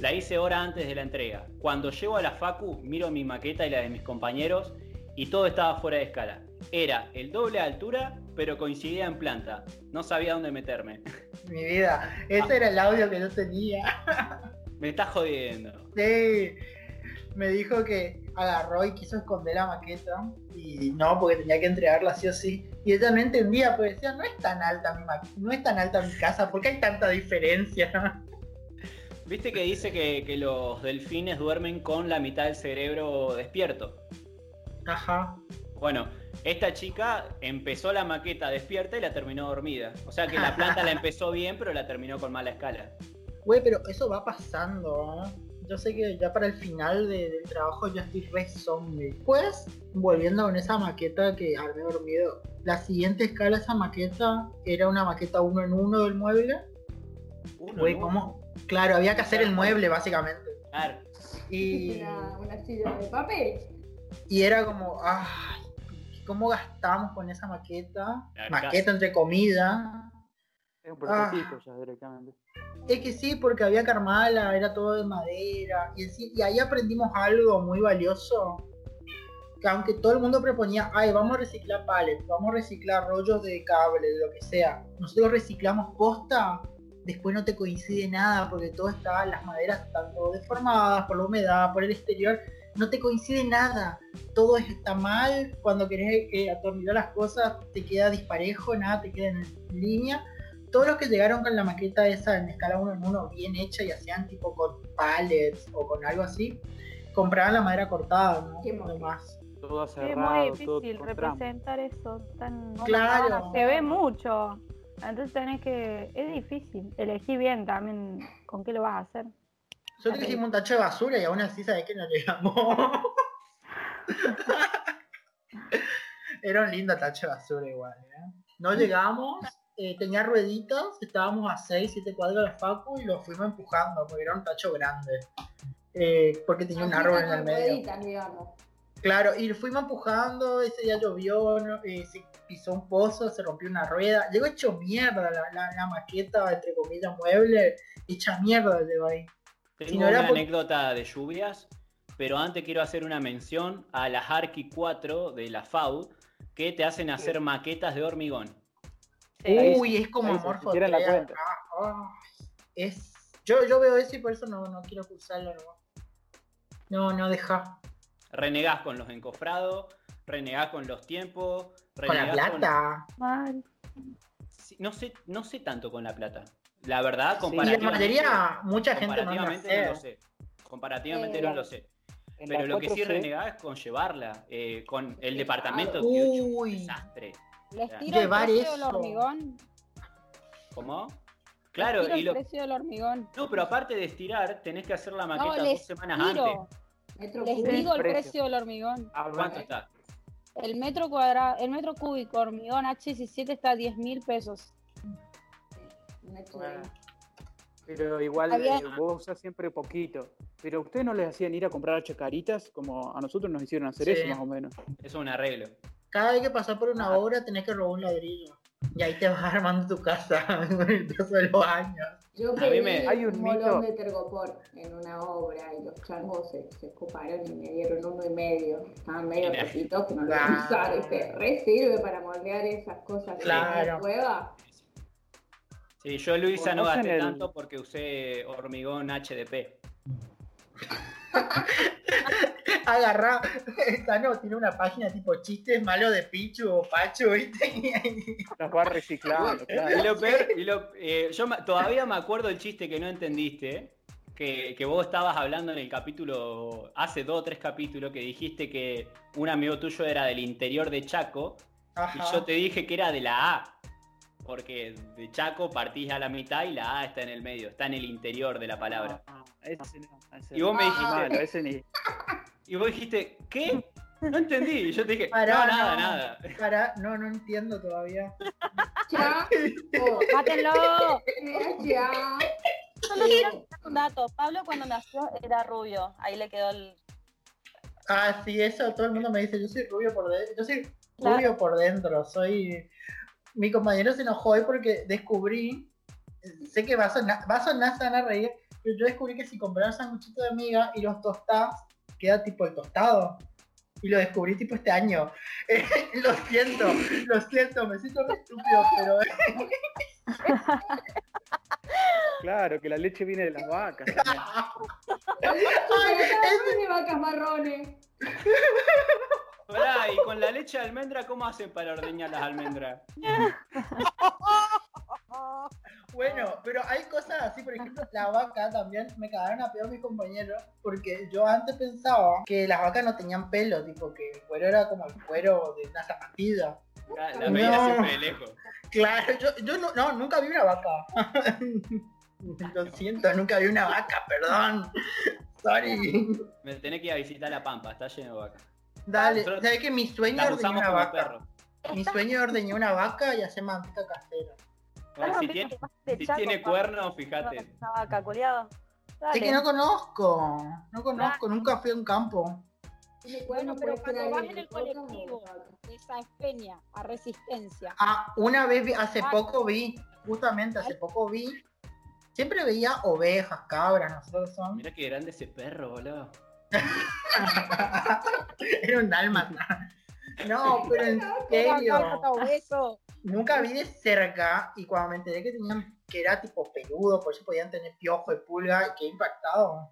La hice hora antes de la entrega. Cuando llego a la Facu, miro mi maqueta y la de mis compañeros y todo estaba fuera de escala. Era el doble de altura, pero coincidía en planta. No sabía dónde meterme. Mi vida, ese era el audio que yo tenía. Me estás jodiendo. Sí, me dijo que agarró y quiso esconder la maqueta y no, porque tenía que entregarla sí o sí. Y ella no entendía, porque decía, no es tan alta mi ma- no es tan alta mi casa, ¿por qué hay tanta diferencia? Viste que dice que, que los delfines duermen con la mitad del cerebro despierto. Ajá. Bueno, esta chica empezó la maqueta despierta y la terminó dormida. O sea que la planta la empezó bien, pero la terminó con mala escala. Güey, pero eso va pasando, ¿eh? Yo sé que ya para el final de- del trabajo ya estoy re zombie. Pues, volviendo con esa maqueta que armé dormido, la siguiente escala de esa maqueta era una maqueta uno en uno del mueble. Uno, Güey. ¿cómo? Claro, había que hacer el mueble básicamente. Claro. Y, Una, una silla de papel. y era como, ay, ¿cómo gastamos con esa maqueta? La Maqueta entre comillas. Es un prototipo ya directamente. Es que sí, porque había que armarla, era todo de madera. Y, enci- y ahí aprendimos algo muy valioso. Que aunque todo el mundo proponía, ay, vamos a reciclar pallets, vamos a reciclar rollos de cable, de lo que sea. Nosotros reciclamos posta, después no te coincide nada, porque todo está, las maderas están todo deformadas por la humedad, por el exterior. No te coincide nada. Todo está mal. Cuando querés eh, atornillar las cosas, te queda disparejo, nada te queda en línea todos los que llegaron con la maqueta esa en escala 1 en 1 bien hecha y hacían tipo con pallets o con algo así, compraban la madera cortada, ¿no? Qué más. Todo Es muy cerrado, todo difícil representar eso tan... Claro. Se ve mucho. Entonces tenés que... Es difícil. Elegí bien también con qué lo vas a hacer. Nosotros hicimos un tacho de basura y aún así sabés que no llegamos. Era un lindo tacho de basura igual, ¿eh? No llegamos, eh, tenía rueditas, estábamos a 6, 7 cuadros de la facu y lo fuimos empujando porque era un tacho grande. Eh, porque tenía un árbol en el medio. rueditas, digamos. Claro, y fuimos empujando, ese día llovió, ¿no? Eh, se pisó un pozo, se rompió una rueda, llegó hecho mierda la, la- la maqueta, entre comillas, mueble, hecha mierda llegó ahí. Tengo Si no era una por- anécdota de lluvias, pero antes quiero hacer una mención a las Arqui 4 de la FAU que te hacen hacer maquetas de hormigón. Uy, es como ahí amor si la cuenta. Ah, es... Yo, yo veo eso y por eso no, no quiero cursarlo nomás. No, no, deja. Renegás con los encofrados, renegás con los tiempos, Con la renegás plata. Sí, No sé, no sé tanto con la plata. La verdad, Y la comparativamente, mayoría, mucha gente no lo comparativamente no sé. Comparativamente Eh, no lo sé. Pero la lo que sí 4C, renegaba es con llevarla. eh, con el departamento Uy. desastre. Les tiro el Llevar precio del eso. hormigón. ¿Cómo? Les Claro, tiro y el lo... precio del hormigón. No, pero aparte de estirar, tenés que hacer la No, maqueta les dos semanas tiro. antes. Metro Les digo el precio. precio del hormigón. ¿Cuánto está? El metro cuadrado, el metro cúbico hormigón H17 está a 10 mil pesos. Bueno, Pero igual Había- eh, vos usás siempre poquito. Pero ustedes no les hacían ir a comprar chacaritas como a nosotros nos hicieron hacer Sí. eso más o menos. Eso es un arreglo. Cada vez que pasas por Ah. una obra tenés que robar un ladrillo. Y ahí te vas armando tu casa con el paso de los años. Yo A mí pedí me- Hay un un mito- molón de tergopor en una obra y los changos se, se ocuparon y me dieron uno y medio. Estaban medio rotitos que no lo iban a usar. ¿viste? Re sirve para moldear esas cosas Claro. de cueva. Sí, yo Luisa no ¿Conocen gasté el- tanto porque usé hormigón HDP. Agarrá, esta no, tiene una página tipo chistes malos de Pichu o Pachu, ¿viste? Los va reciclando, Y claro. lo peor, y lo- eh, yo todavía me acuerdo el chiste que no entendiste, que, que vos estabas hablando en el capítulo, hace dos o tres capítulos, que dijiste que un amigo tuyo era del interior de Chaco, y yo te dije que era de la A, porque de Chaco partís a la mitad y la A está en el medio, está en el interior de la palabra. Ah, ese no, ese Y vos no. me dijiste- Malo, ese ni. Y vos dijiste, ¿qué? No entendí, y yo te dije, Pará, no, nada, no. nada. Pará, no, no entiendo todavía. Ya. Oh, ¡Mátenlo! ya. Solo quiero un dato. Pablo cuando nació era rubio. Ahí le quedó el. Ah, sí, eso todo el mundo me dice, yo soy rubio por dentro, yo soy Claro. rubio por dentro, soy... Mi compañero se enojó hoy porque descubrí, sé que va a sonar, va a sonar, se van a reír, pero yo descubrí que si compras sanguchito de miga y los tostás, queda tipo el tostado. Y lo descubrí tipo este año. lo siento, lo siento, me siento re estúpido, pero Claro, que la leche viene de las vacas. Ay, Ay, de vacas marrones. Y con la leche de almendra, ¿cómo hacen para ordeñar las almendras? Bueno, pero hay cosas así, por ejemplo, la vaca también me cagaron a peor mis compañeros, porque yo antes pensaba que las vacas no tenían pelo, tipo que el cuero era como el cuero de una zapatilla. La, la veía No. siempre de lejos. Claro, yo, yo no, no, nunca vi una vaca. Lo siento, nunca vi una vaca, perdón. Sorry. Me tenés que ir a visitar la Pampa, está lleno de vacas. Dale, Nosotros ¿sabes que mi sueño usamos una vaca? perro. Mi sueño es ordeñar una vaca y hacer manteca casera. Si tiene, si Chaco, tiene Pablo. cuernos, fíjate. Vaca. Es que no conozco, no conozco, nunca fui a un campo. Tiene Bueno, cuernos, pero cuando vas en el colectivo, de San Peña a Resistencia. Ah, una vez, vi- hace Ah. poco vi, justamente hace poco vi, siempre veía ovejas, cabras, nosotros son. Mirá qué grande ese perro, boludo. Era un dálmata. No, pero en serio. Nunca vi de cerca y cuando me enteré que tenían, que era tipo peludo, por eso podían tener piojo y pulga, qué impactado.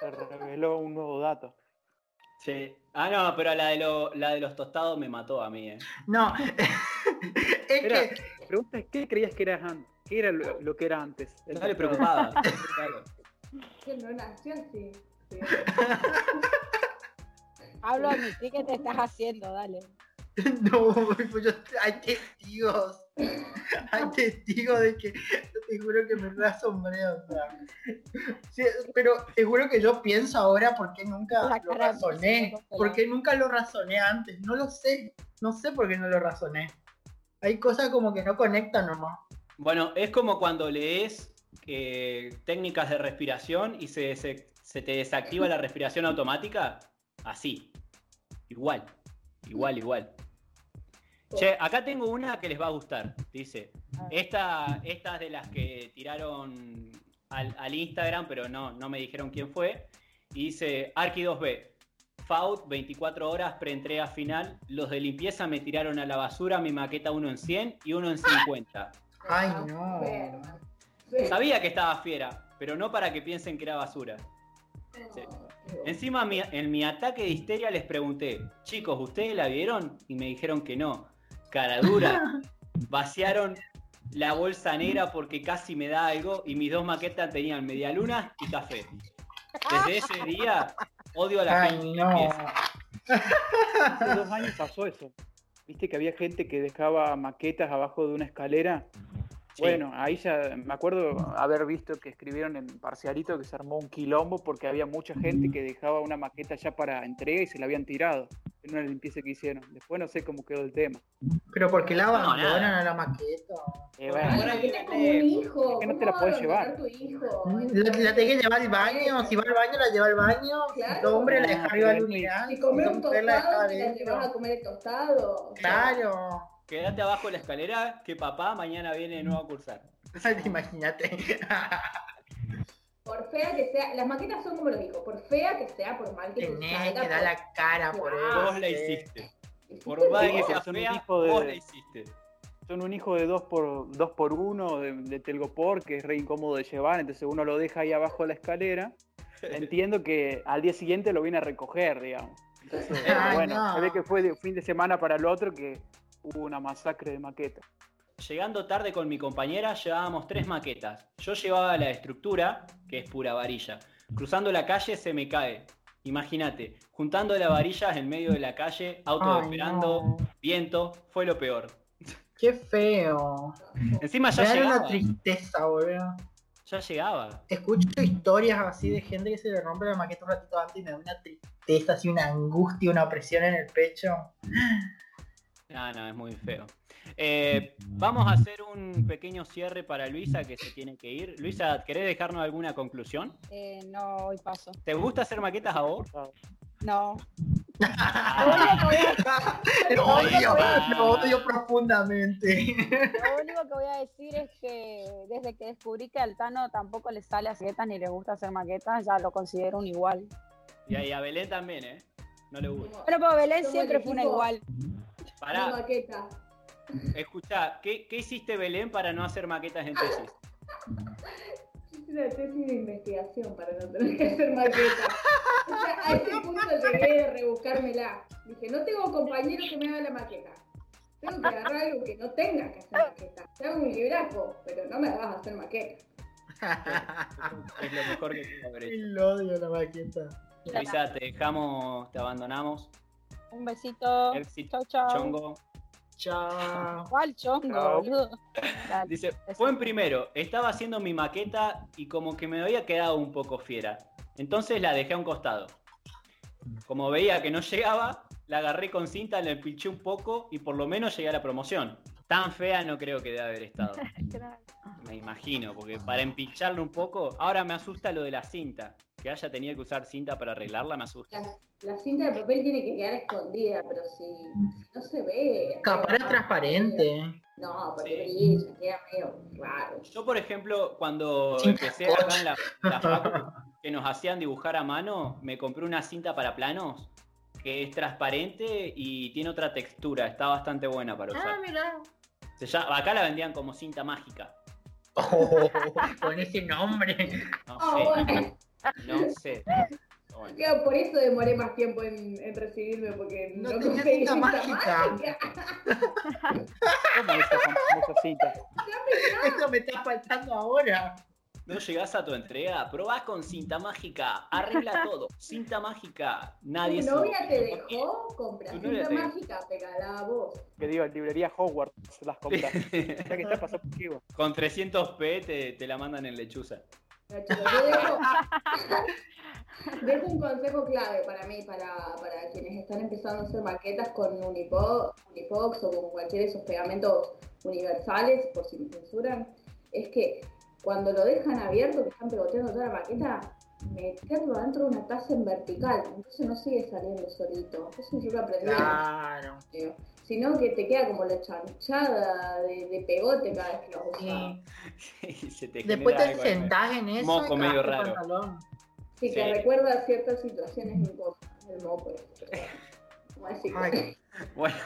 Se reveló un nuevo dato. Sí. Ah, no, pero la de, lo- la de los tostados me mató a mí, eh. No, es Era- que La pregunta es, ¿qué creías que eras antes? ¿Qué era lo, lo que era antes? No preocupaba. claro. Que no nació así. Sí. Hablo a mí, ¿qué te estás haciendo? Dale. No, pues yo, hay testigos. Hay testigos de que yo te juro que me asombré, o sea. Sí, pero te juro que yo pienso ahora por qué nunca La lo razoné. ¿Por qué nunca lo razoné antes? No lo sé. No sé por qué no lo razoné. Hay cosas como que no conectan nomás. Bueno, es como cuando lees eh, técnicas de respiración y se, se- se te desactiva la respiración automática. Así. Igual. Igual, igual. Che, acá tengo una que les va a gustar. Dice, esta, esta es de las que tiraron al, al Instagram, pero no, no me dijeron quién fue. Y dice, Arki 2B, FAUT, 24 horas, preentrega final. Los de limpieza me tiraron a la basura mi maqueta uno en 100 y uno en 50. Ay, no. Sabía que estaba fiera, pero no para que piensen que era basura. Sí. Encima mi- en mi ataque de histeria les pregunté, chicos, ¿ustedes la vieron? Y me dijeron que no. Cara dura. Vaciaron la bolsa negra porque casi me da algo y mis dos maquetas tenían media luna y café. Desde ese día odio a la Ay, gente. no. Hace dos años pasó eso. Viste que había gente que dejaba maquetas abajo de una escalera. Sí. Bueno, ahí ya me acuerdo haber visto que escribieron en Parcialito que se armó un quilombo porque había mucha gente que dejaba una maqueta ya para entrega y se la habían tirado en una limpieza que hicieron. Después no sé cómo quedó el tema. Pero ¿por qué la No, abandonan nada. a la maqueta? Eh, La bueno, Ahora como viene- un hijo. es que no ¿cómo te la puedes llevar. tu hijo? La, la tenés que llevar al baño, si va al baño la lleva al baño, Claro. hombre la deja arriba del urinal, Si comes es un la tostado, te la adentro. llevas a comer el tostado. Claro. Quédate abajo de la escalera que papá mañana viene de nuevo a cursar. Imagínate. Por fea que sea, las maquetas son como los hijos, por fea que sea, por mal que te Tenés salga, que dar por- la cara por eso. Vos la hiciste. Por vos. que sea Son un hijo de- vos la hiciste. son un hijo de 2 por, dos por 1 de, de Telgopor que es re incómodo de llevar, entonces uno lo deja ahí abajo de la escalera. Entiendo que al día siguiente lo viene a recoger, digamos. Entonces, Ay, bueno, no. se ve que fue de fin de semana para el otro que hubo una masacre de maqueta. Llegando tarde con mi compañera llevábamos tres maquetas. Yo llevaba la estructura, que es pura varilla. Cruzando la calle se me cae. Imagínate, juntando las varillas en medio de la calle, auto Ay, esperando, no. viento, fue lo peor. Qué feo. Encima Me ya una llegaba. tristeza, boludo. Ya llegaba. Escucho historias así de gente que se le rompe la maqueta un ratito antes y me da una tristeza, así una angustia, una presión en el pecho. No, no, es muy feo. Eh, vamos a hacer un pequeño cierre para Luisa que se tiene que ir. Luisa, ¿querés dejarnos alguna conclusión? Eh, no, hoy paso. ¿Te gusta hacer maquetas a vos? No. Lo odio, lo odio profundamente. Lo único que voy a decir es que desde que descubrí que al Tano tampoco le sale hacer maquetas ni le gusta hacer maquetas, ya lo considero un igual. Y a, y a Belén también, ¿eh? No le gusta. Pero para Belén siempre fue una igual. Una Pará, maqueta. Escuchá, ¿qué, qué hiciste Belén para no hacer maquetas en tesis? Hice una tesis de investigación para no tener que hacer maqueta. O sea, a este punto llegué de rebuscármela. Dije, no tengo compañeros que me hagan la maqueta. Tengo que agarrar algo que no tenga que hacer maqueta. Te hago un libraco, pero no me hagas hacer maqueta. Es lo mejor que puedo haber hecho. Lo odio la maqueta. Luisa, te dejamos, te abandonamos. Un besito. Éxito, Chau, chau. chongo. Chao. ¿Cuál chongo, boludo? Dale. Dice, fue en primero, estaba haciendo mi maqueta y como que me había quedado un poco fiera. Entonces la dejé a un costado. Como veía que no llegaba, la agarré con cinta, le pinché un poco y por lo menos llegué a la promoción. Tan fea no creo que debe haber estado. Me imagino, porque para empincharlo un poco, ahora me asusta lo de la cinta. Que haya tenido que usar cinta para arreglarla me asusta. La, la cinta de papel tiene que quedar escondida, pero si, si no se ve. Capaz es transparente. No, porque Sí. brilla, queda medio raro. Yo, por ejemplo, cuando Cinta empecé acá en la, la facu, que nos hacían dibujar a mano, me compré una cinta para planos que es transparente y tiene otra textura. Está bastante buena para usar. Ah, mira. Se llama- acá la vendían como cinta mágica. Oh, con ese nombre. No Ah, sé, bueno. No sé. Bueno. Claro, por eso demoré más tiempo en, en recibirme, porque No no, tenía mágica. mágica. ¿Cómo esa famosa cinta? Eso me está faltando ahora. No llegás a tu entrega, probás con cinta mágica, arregla todo. Cinta mágica, nadie Tu se- novia te dejó, compra cinta te- mágica, pegala a vos. Que digo, en librería Hogwarts las compras. Ya que está pasando por Con 300p te, te la mandan en lechuza. Yo dejo, dejo un consejo clave para mí, para, para quienes están empezando a hacer maquetas con Unipo- Unipox o con cualquiera de esos pegamentos universales, por si me censuran, es que cuando lo dejan abierto, que están pegoteando toda la maqueta, meterlo adentro de una taza en vertical, entonces no sigue saliendo solito. Eso yo lo aprendí. Claro. creo. Sino que te queda como la chanchada de, de pegote cada vez que lo usas. Sí. Se te Después te sentás en eso moco y medio el raro. pantalón. Sí, que Sí. recuerda ciertas situaciones incómodas del moco. ese, pero bueno. Bueno,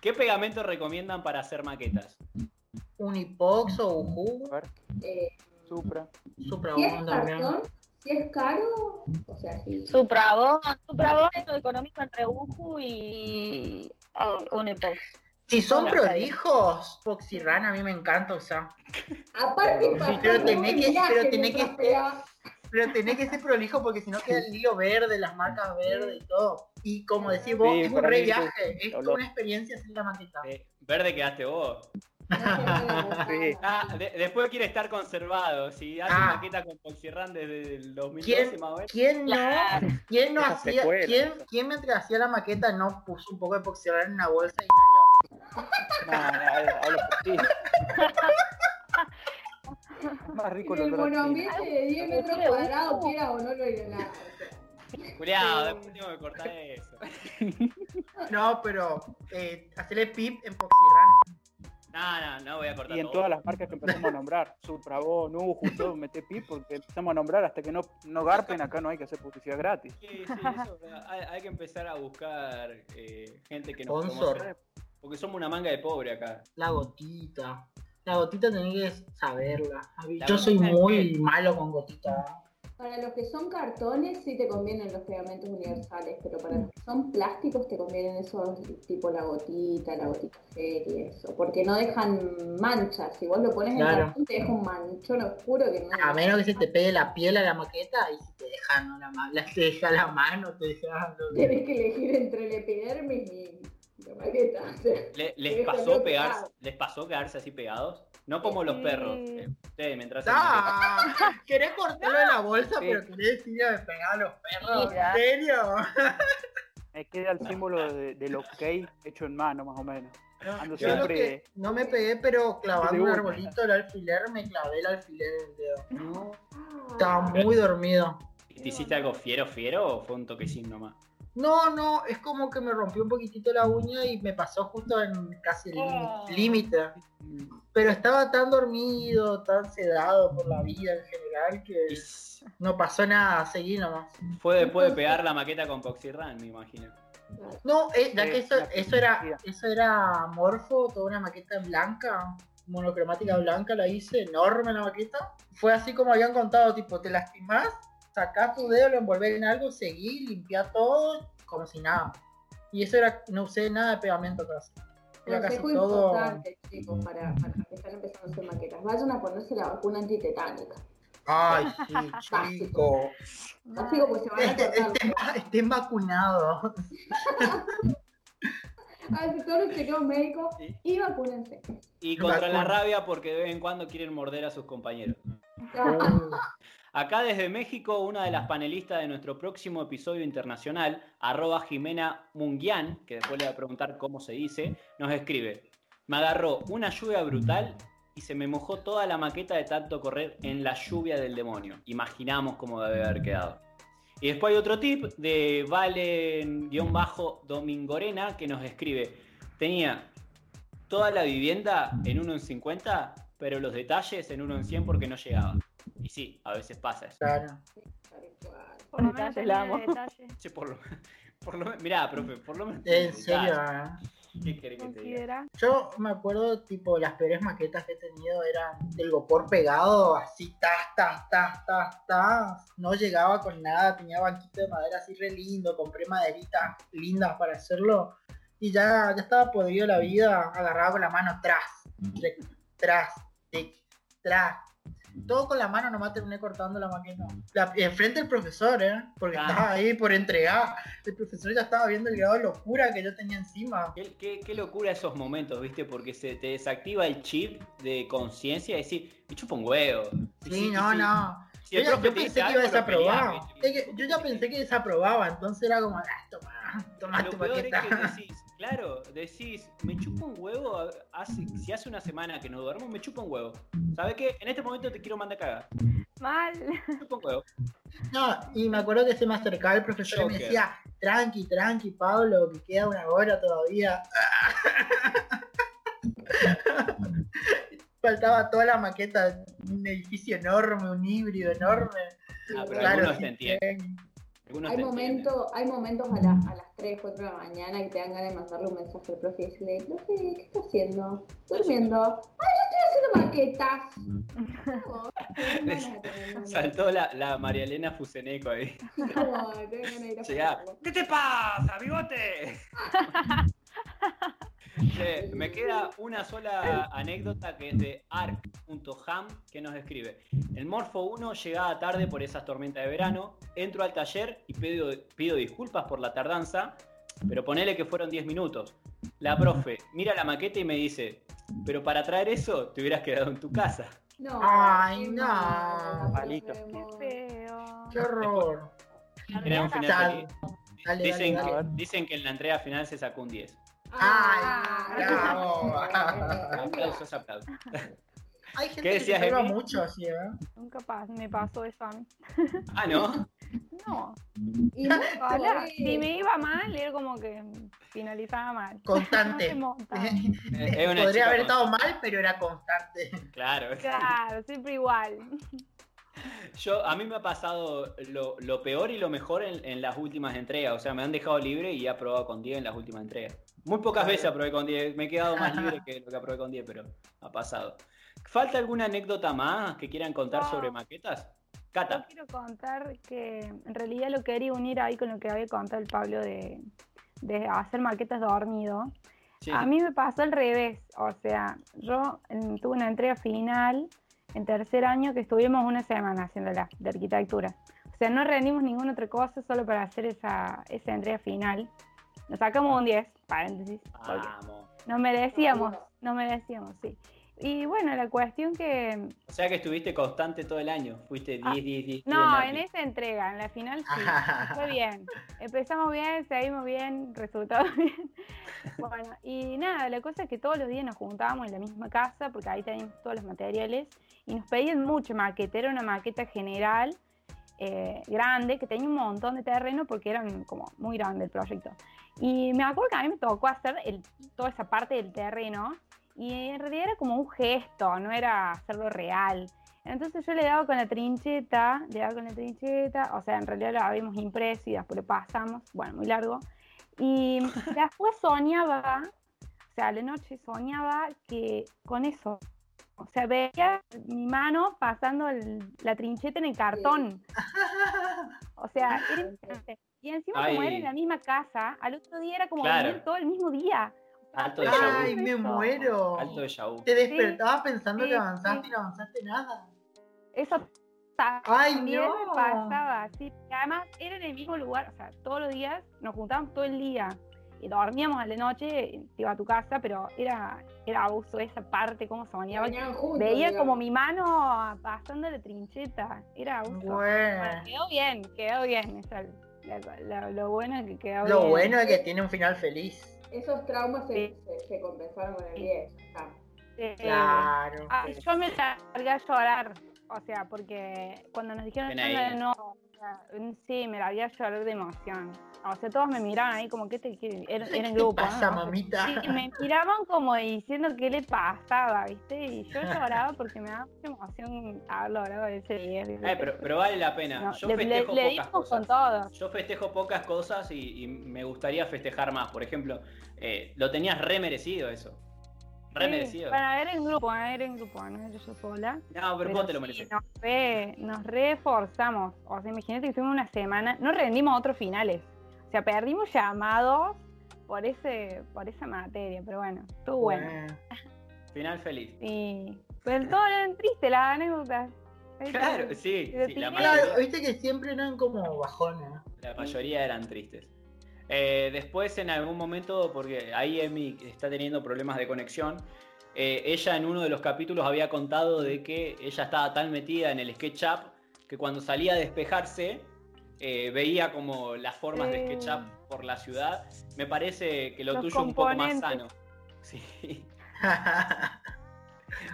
¿qué pegamento recomiendan para hacer maquetas? Unipox o Uhu, A ver, eh, Supra. Supra si es Bond también. cartón, si es caro, o sea, si Supravón, Supravón es lo económico entre Uju y ah, Unipox. Si son Hola, prolijos, Poxirran a mí me encanta usar. Aparte, pero tenés que- pero tenés que ser-. Pero tenés que ser prolijo porque si no queda el hilo verde, las marcas verdes y todo. Y como decís vos, Sí, es un re viaje, es toda una experiencia hacer la maqueta. Eh, verde quedaste vos. Sí. Ah, de- después quiere estar conservado. Si hace Ah. maqueta con Poxirran desde el 2012 ¿Quién, más o menos. quién no, quién no hacía, quién, quién mientras hacía la maqueta no puso un poco de Poxirran en una bolsa y inhaló? No, no, hablo por ti. Más rico el monoambiente de 10 metros Pero, cuadrados, quiera o no lo inhalar. Cuidado, después tengo que cortar eso. No, pero eh, hacerle pip en Poxirran. No, no, no voy a cortar Y en todo. todas las marcas que empezamos a nombrar, Supravo, Nuju, todo, mete pi porque empezamos a nombrar hasta que no, no garpen, acá no hay que hacer publicidad gratis. Sí, sí, eso, hay, hay que empezar a buscar eh, gente que nos Sponsor. Porque somos una manga de pobre acá. La gotita. La gotita tenés que saberla. La Yo soy muy malo con gotita. Para los que son cartones sí te convienen los pegamentos universales, pero para los que son plásticos te convienen esos tipo la gotita, la gotita fairy y eso, porque no dejan manchas. Si vos lo pones en Claro. cartón te deja un manchón oscuro que no. A menos que se te pegue la piel a la maqueta y si te deja, no, la, la- te deja la mano, te deja lo- Tenés que elegir entre el epidermis y la maqueta. Le- ¿Les pasó pegarse, pegado. les pasó quedarse así pegados? No como los perros. eh, ustedes mientras. ¡Ah! ¿Querés cortarlo de la bolsa, Sí. pero querés decir de pegar a los perros? ¿En serio? Me queda el símbolo de, del ok hecho en mano, más o menos. Ando Yo lo siempre- que no me pegué, pero clavando un arbolito el alfiler, me clavé el alfiler en el dedo. No. Estaba muy dormido. ¿Te hiciste algo fiero, fiero o fue un toquecín nomás? No, no, es como que me rompió un poquitito la uña y me pasó justo en casi el Oh. límite. Pero estaba tan dormido, tan sedado por la vida en general que no pasó nada, seguí nomás. fue después de pegar la maqueta con Poxirran, me imagino. No, eh, ya que eso, la eso era, eso era morfo, toda una maqueta blanca, monocromática blanca la hice, enorme la maqueta. Fue así como habían contado, tipo, te lastimás, sacás tu dedo, lo envolvés en algo, seguí, limpiá todo, como si nada. Y eso era, no usé nada de pegamento casi. Era casi todo. importante, chicos, para, para están empezando a hacer maquetas. Vayan a ponerse la vacuna antitetánica. Ay, sí, chico. Así como se van a Este- cortar. Estén estén vacunados. Los chequeos médicos Sí. y vacúnense. Y contra la rabia porque de vez en cuando quieren morder a sus compañeros. Acá desde México, una de las panelistas de nuestro próximo episodio internacional, arroba Jimena Munguian, que después le voy a preguntar cómo se dice, nos escribe, me agarró una lluvia brutal y se me mojó toda la maqueta de tanto correr en la lluvia del demonio. Imaginamos cómo debe haber quedado. Y después hay otro tip de Valen-Domingorena que nos escribe, tenía toda la vivienda en 1 en 50, pero los detalles en 1 en 100 porque no llegaba. Y sí, a veces pasa eso. Claro. Por lo menos Detalle. Che, por lo, por lo mirá, profe, por lo menos. En serio, ¿eh? ¿Qué querés que te diga? Yo me acuerdo, tipo, las peores maquetas que he tenido eran del gopor pegado, así, tas, tas, tas, tas, tas. No llegaba con nada, tenía banquito de madera así re lindo, compré maderitas lindas para hacerlo. Y ya, ya estaba podrido la vida, agarraba con la mano tras, tras, tic, tras. Todo con la mano nomás terminé cortando la maqueta. La, enfrente del profesor, ¿eh? Porque Ah. estaba ahí por entregar. El profesor ya estaba viendo el grado de locura que yo tenía encima. Qué, qué- qué locura esos momentos, ¿viste? Porque se te desactiva el chip de conciencia y decir, me chupa un huevo. Sí, y no, si- no. si Yo, ya- yo pensé que iba peleás, Es que yo ya pensé que desaprobaba, entonces era como, ah, toma, toma Lo tu peor es que decís, claro, decís, me chupa un huevo, hace, si hace una semana que no duermo, me chupa un huevo. ¿Sabes qué? En este momento te quiero mandar a cagar. Mal. Me chupa un huevo. No, y me acuerdo que se me acercaba el profesor y me decía, tranqui, tranqui, Pablo, que queda una hora todavía. Faltaba toda la maqueta, un edificio enorme, un híbrido enorme. Ah, pero Claro, algunos sí, te entienden. Hay momentos, hay momentos a, la- a las 3, 4 de la mañana que te dan ganas de mandarle un mensaje al profe y decirle, profe, ¿qué está haciendo? Durmiendo. ¡Ay, yo estoy haciendo maquetas! Saltó la, la María Elena Fuseneco ahí. Hacerlo. ¿Qué te pasa, bigote? Che, me queda una sola anécdota que es de arc.ham que nos escribe. El Morfo 1 llegaba tarde por esas tormentas de verano, entro al taller y pido, pido disculpas por la tardanza, pero ponele que fueron 10 minutos. La profe mira la maqueta y me dice, pero para traer eso te hubieras quedado en tu casa. No, Ay, no. Palito. Qué feo. Qué horror. Era un final Dale, feliz. dale, Dicen, dale, que, dicen que en la entrega final se sacó un 10. Ay, bravo. Aplausos, aplausos. Hay gente ¿Qué que se salva mucho así, ¿eh? Nunca pas- me pasó eso a mí. Ah, ¿no? No. Y Ojalá. Si me iba mal, era como que finalizaba mal. Constante. No una Podría chica haber estado mal, pero era constante. Claro. Claro, siempre igual. Yo, a mí me ha pasado lo, lo peor y lo mejor en, en las últimas entregas. O sea, me han dejado libre y he aprobado con 10 en las últimas entregas. Muy pocas veces aprobé con 10. Me he quedado más libre que lo que aprobé con 10, pero ha pasado. ¿Falta alguna anécdota más que quieran contar No. sobre maquetas? Yo Cata. quiero contar que en realidad lo quería unir ahí con lo que había contado el Pablo de, de hacer maquetas dormido. Sí. A mí me pasó al revés, o sea, yo tuve una entrega final en tercer año que estuvimos una semana haciéndola de arquitectura. O sea, no rendimos ninguna otra cosa solo para hacer esa, esa entrega final. Nos sacamos un 10, paréntesis, Vamos. nos merecíamos, nos merecíamos, sí. Y bueno, la cuestión que... O sea que estuviste constante todo el año. Fuiste 10, Ah, 10, 10. 10 No, en en esa entrega, en la final sí, fue bien. Empezamos bien, seguimos bien, resultado bien. Bueno, y nada, la cosa es que todos los días nos juntábamos en la misma casa, porque ahí teníamos todos los materiales, y nos pedían mucho maqueta, era una maqueta general, eh, grande, que tenía un montón de terreno, porque eran como muy grande el proyecto. Y me acuerdo que a mí me tocó hacer el- toda esa parte del terreno, y en realidad era como un gesto, no era hacerlo real. Entonces yo le daba con la trincheta, le daba con la trincheta, o sea, en realidad lo habíamos impreso y después lo pasamos, bueno, muy largo. Y después soñaba, o sea, a la noche soñaba que con eso, o sea, veía mi mano pasando el- la trincheta en el cartón. O sea, era. Y encima como era Ay. en la misma casa, al otro día era como Claro. venir todo el mismo día. Alto de Ay, me muero. Alto de vu. Te despertabas pensando sí, que avanzaste sí. y no avanzaste nada. Eso ta- Ay, también no. me pasaba, sí. Además era en el mismo lugar, o sea, todos los días nos juntábamos todo el día y dormíamos a la noche, te iba a tu casa, pero era, era abuso esa parte, cómo soñaba. Soñaban juntos, Veía digamos. como mi mano pasando la trincheta, era abuso. Bueno, Bueno. quedó bien, quedó bien. eso, la- la- lo bueno es que quedó Lo bien. bueno es que tiene un final feliz. Esos traumas se, Sí. se, se compensaron con el 10. ya. Eh, Claro. Ah, yo me largué a llorar, o sea, porque cuando nos dijeron Ven "No, sea, sí, me largué a llorar de emoción. O sea, todos me miraban ahí como que te qué- era, era en ¿Qué grupo. pasa, ¿no? mamita? Sí, me miraban como diciendo qué le pasaba, ¿viste? Y yo lloraba porque me daba mucha emoción haber logrado ese día. Eh, pero, pero vale la pena. No, Yo le, festejo le pocas cosas. con todo. Yo festejo pocas cosas y, y me gustaría festejar más. Por ejemplo, eh, lo tenías re merecido eso. Re Sí, merecido. Bueno, era en grupo, era en grupo, no era yo sola. No, pero vos te lo sí, mereces. Nos, re, nos reforzamos. O sea, imagínate que estuvimos una semana, no rendimos otros finales. O sea, perdimos llamados por ese, por esa materia, pero bueno, estuvo bueno. Bueno. Final feliz. Y pero todo eran tristes las anécdotas. Claro, sí, sí, la mayoría, Claro, viste que siempre eran como bajones. la mayoría eran tristes. Eh, después, en algún momento, porque ahí Emi está teniendo problemas de conexión, eh, ella en uno de los capítulos había contado de que ella estaba tan metida en el SketchUp que cuando salía a despejarse eh, veía como las formas de. SketchUp por la ciudad. Me parece que lo Los tuyo un poco más sano. Sí.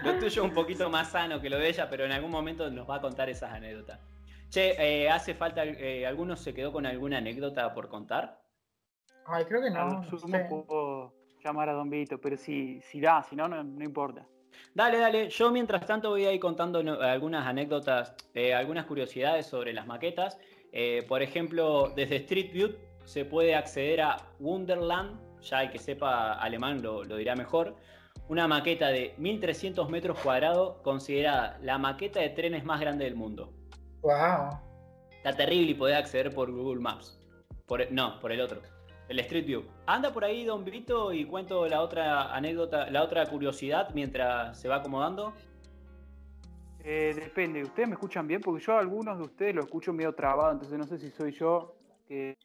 Lo tuyo un poquito más sano que lo de ella, pero en algún momento nos va a contar esas anécdotas. Che, eh, ¿hace falta, eh, alguno se quedó con alguna anécdota por contar? Ay, creo que A no. lo no sumo sé. puedo llamar a Don Vito, pero si, si da, si no, no, no importa. Dale, dale. Yo mientras tanto voy a ir contando no- algunas anécdotas, eh, algunas curiosidades sobre las maquetas. Eh, por ejemplo, desde Street View se puede acceder a Wonderland, ya el que sepa alemán lo, lo dirá mejor. Una maqueta de 1300 metros cuadrados, considerada la maqueta de trenes más grande del mundo. Wow. Está terrible y podés acceder por Google Maps. Por, no, por el otro. El Street View. Anda por ahí, Don Vito, y cuento la otra anécdota, la otra curiosidad mientras se va acomodando. Eh, depende, ¿ustedes me escuchan bien? Porque yo a algunos de ustedes lo escucho medio trabado, entonces no sé si soy yo que,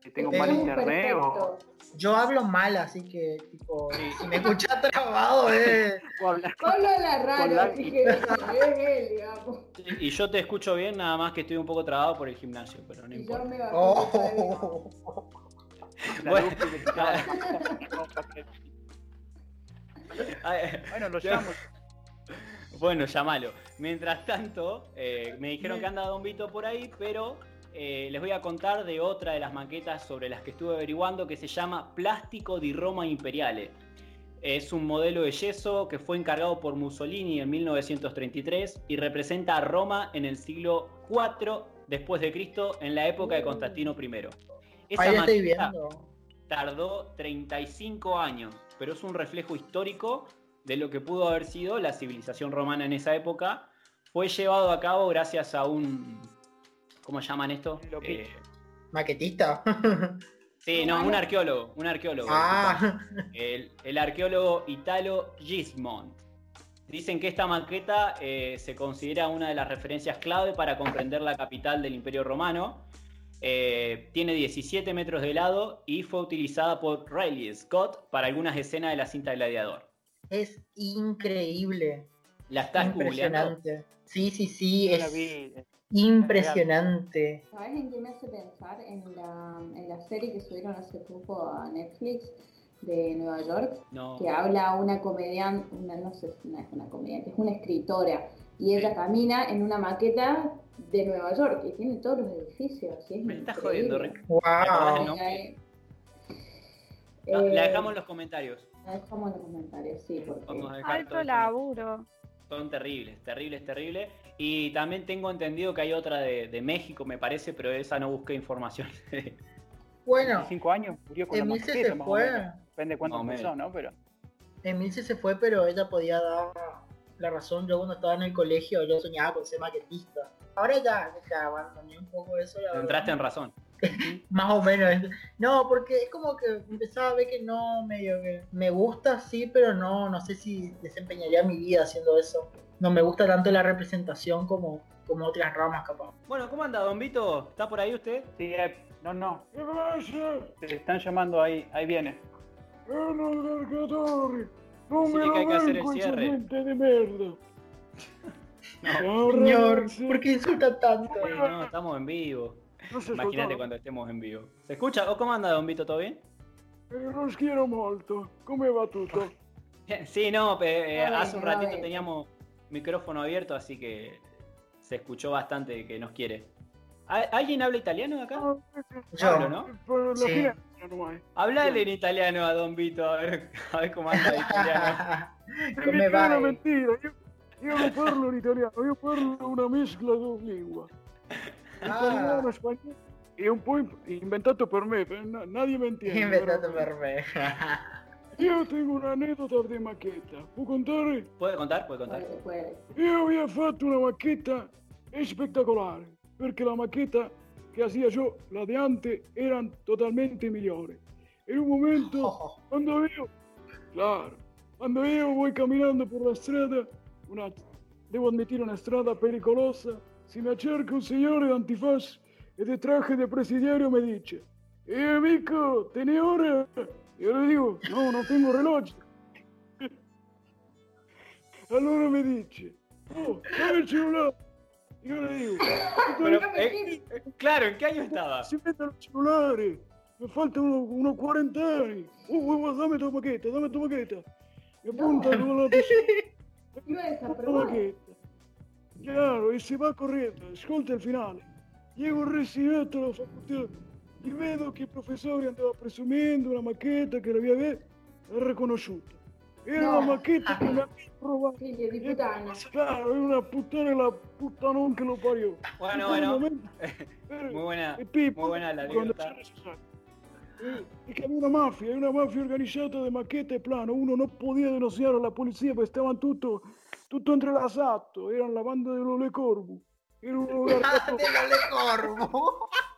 que tengo mal internet o, Yo hablo mal, así que, tipo, si me escuchas trabado, eh. habla raro, la- así que es él, digamos. Y yo te escucho bien, nada más que estoy un poco trabado por el gimnasio, pero no Y yo importa. me Oh. la Bueno. bueno, lo llamo. Bueno, llamalo. Mientras tanto, eh, me dijeron que anda Don Vito por ahí, pero eh, les voy a contar de otra de las maquetas sobre las que estuve averiguando que se llama Plástico di Roma Imperiale. Es un modelo de yeso que fue encargado por Mussolini en 1933 y representa a Roma en el siglo IV después de Cristo, en la época de Constantino I. Esa Ahí estoy viendo. tardó 35 años, pero es un reflejo histórico de lo que pudo haber sido la civilización romana en esa época. Fue llevado a cabo gracias a un... ¿Cómo llaman esto? Eh, Maquetista. sí, no, un arqueólogo, un arqueólogo. ah, El, el arqueólogo Italo Gismond. Dicen que esta maqueta eh, se considera una de las referencias clave para comprender la capital del Imperio Romano. Eh, tiene 17 metros de lado y fue utilizada por Riley Scott para algunas escenas de la cinta Gladiador. es increíble. ¿La estás googleando? Impresionante. Sí, sí, sí, la es vi. impresionante. ¿Sabes en qué me hace pensar? En la, en la serie que subieron hace poco a Netflix de Nueva York, No. que habla una comediante, una, no sé si no es una comediante, es una escritora, y ella camina en una maqueta de Nueva York y tiene todos los edificios. es Me estás jodiendo, Rick. Wow. No, Eh, la dejamos en los comentarios. la dejamos en los comentarios, sí, porque Vamos a dejar todo Alto laburo. Son terribles, terribles, terribles. Y también tengo entendido que hay otra de, de México, me parece, pero esa no busqué información. Bueno, 25 años, murió con la se fue. Depende de cuánto Más o empezó. ¿no? Pero Emilce se fue, pero ella podía dar la razón. Yo cuando estaba en el colegio, yo soñaba con ser maquetista. Ahora ya, ya abandoné un poco eso. la verdad. Entraste en razón. Más o menos. No, porque es como que empezaba a ver que no, medio que me gusta, sí, pero no, no sé si desempeñaría mi vida haciendo eso. No me gusta tanto la representación como, como otras ramas, capaz. Bueno, ¿cómo anda, Don Vito? ¿Está por ahí usted? sí, eh, no, no. Te están llamando ahí, ahí viene. Sí, que hay que hacer el cierre. Señor, ¿por qué insulta tanto? Sí, no, estamos en vivo. Imagínate cuando estemos en vivo. ¿Se escucha? ¿O cómo anda, Don Vito? ¿Todo bien? Los quiero molto. Come va tutto? Sí, no, eh, hace un ratito teníamos micrófono abierto, así que se escuchó bastante que nos quiere. ¿Al- ¿Alguien habla italiano de acá? Yo. Pablo, ¿no? Per ormai. Hablale en italiano a Don Vito, a ver, a ver cómo anda el italiano. Una vai? mentira. Io, io non parlo l'italiano, io parlo una mescla di lingua. Italiano, Ah, spagnolo. È un po' in- inventato per me, per- na- nadie me entiende. inventato però- per me. Io tengo un'aneddota di macchetta. Può contare? ¿Puede contar? ¿Puede contar? puede, puede. Io vi ho fatto una macchetta spettacolare, perché la macchetta che hacía yo, la de antes, eran totalmente migliori. En un momento, Oh, cuando io, claro, quando io voy caminando por la strada, una, devo admitir una strada pericolosa, si me acerca un signore de antifaz e de traje de presidiario me dice, eh amico, ¿tenés hora? Yo le digo, no, no tengo reloj. Allora me dice, oh, dame il cellulare. Io le digo, Pero, eh, eh, claro, ¿en qué año estaba? si mette il cellulare, mi falta uno, unos 40 anni. Oh, oh, oh, dame tu maqueta, dame tu maqueta. E punta con la Iba a la desaprobar. maqueta. Chiaro, e si va correndo, ascolta il finale. Llego il residente alla facoltà e vedo che il professore andava presumendo una maqueta che l'aveva ve- riconosciuta. Era No. una maqueta che mi aveva provato. Figlio di puttana. Claro, era una puttana la puttanón que lo parió. Bueno, En bueno. un momento, eh, Muy buena, e Pippo, muy buena la quando anécdota. c'era necesario. Eh, Es que había una mafia, hay una mafia organizzata de maquete plano. Uno no podía denunciar a la policía porque estaban tutto, tutto entrelazato. Eran la banda de los Le Corbu. Era un lugar de lo de Corvo.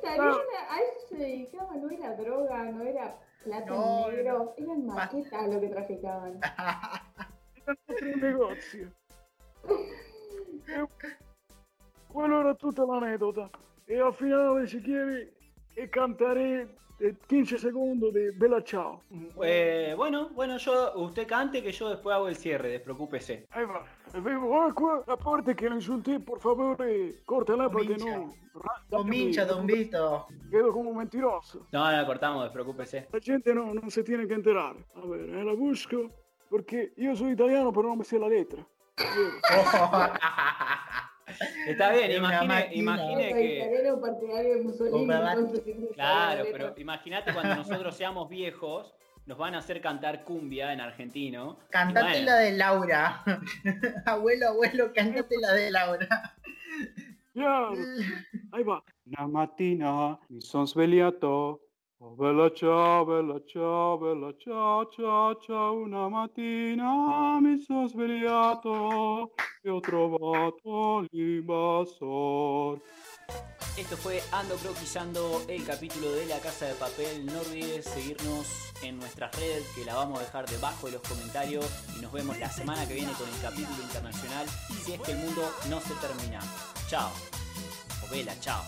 salió una- a eso se dedicaba, no era droga, no era plata No, negro, eran Ma- maquetas lo que traficaban. Era un negozio. E quello era tutta l'anedota. E al finale, se chiedi, e cantaré eh, 15 secondi di Bella Ciao. Eh, bueno, bueno, yo, usted cante que yo después hago el cierre, despreocúpese. Ahí va. Vivo acqua, la parte che lo insulté, por favore, cortala perché Comincia. no... Don Mincha, Don Vito. Quedo como un mentiroso. No, no, cortamos, despreocúpese. La gente no, non si tiene che enterare. A ver, eh, la busco perché io sono italiano però non mi sé la letra. Está bien, imagine, imagine que... Claro, la pero imagínate cuando nosotros seamos viejos, nos van a hacer cantar cumbia en argentino. Cantate bueno, la de Laura. abuelo, abuelo, cantate la de Laura. Chiaro. Ahí va. Una mattina mi son svegliato. Oh bella ciao, bella ciao, bella ciao, ciao, ciao. Una mattina mi son svegliato e ho trovato l'invasor. Esto fue Ando Croquisando, el capítulo de La Casa de Papel. No olvides seguirnos en nuestras redes, que la vamos a dejar debajo de los comentarios. Y nos vemos la semana que viene con el capítulo internacional. Si es que el mundo no se termina. Chao. O vela, chao.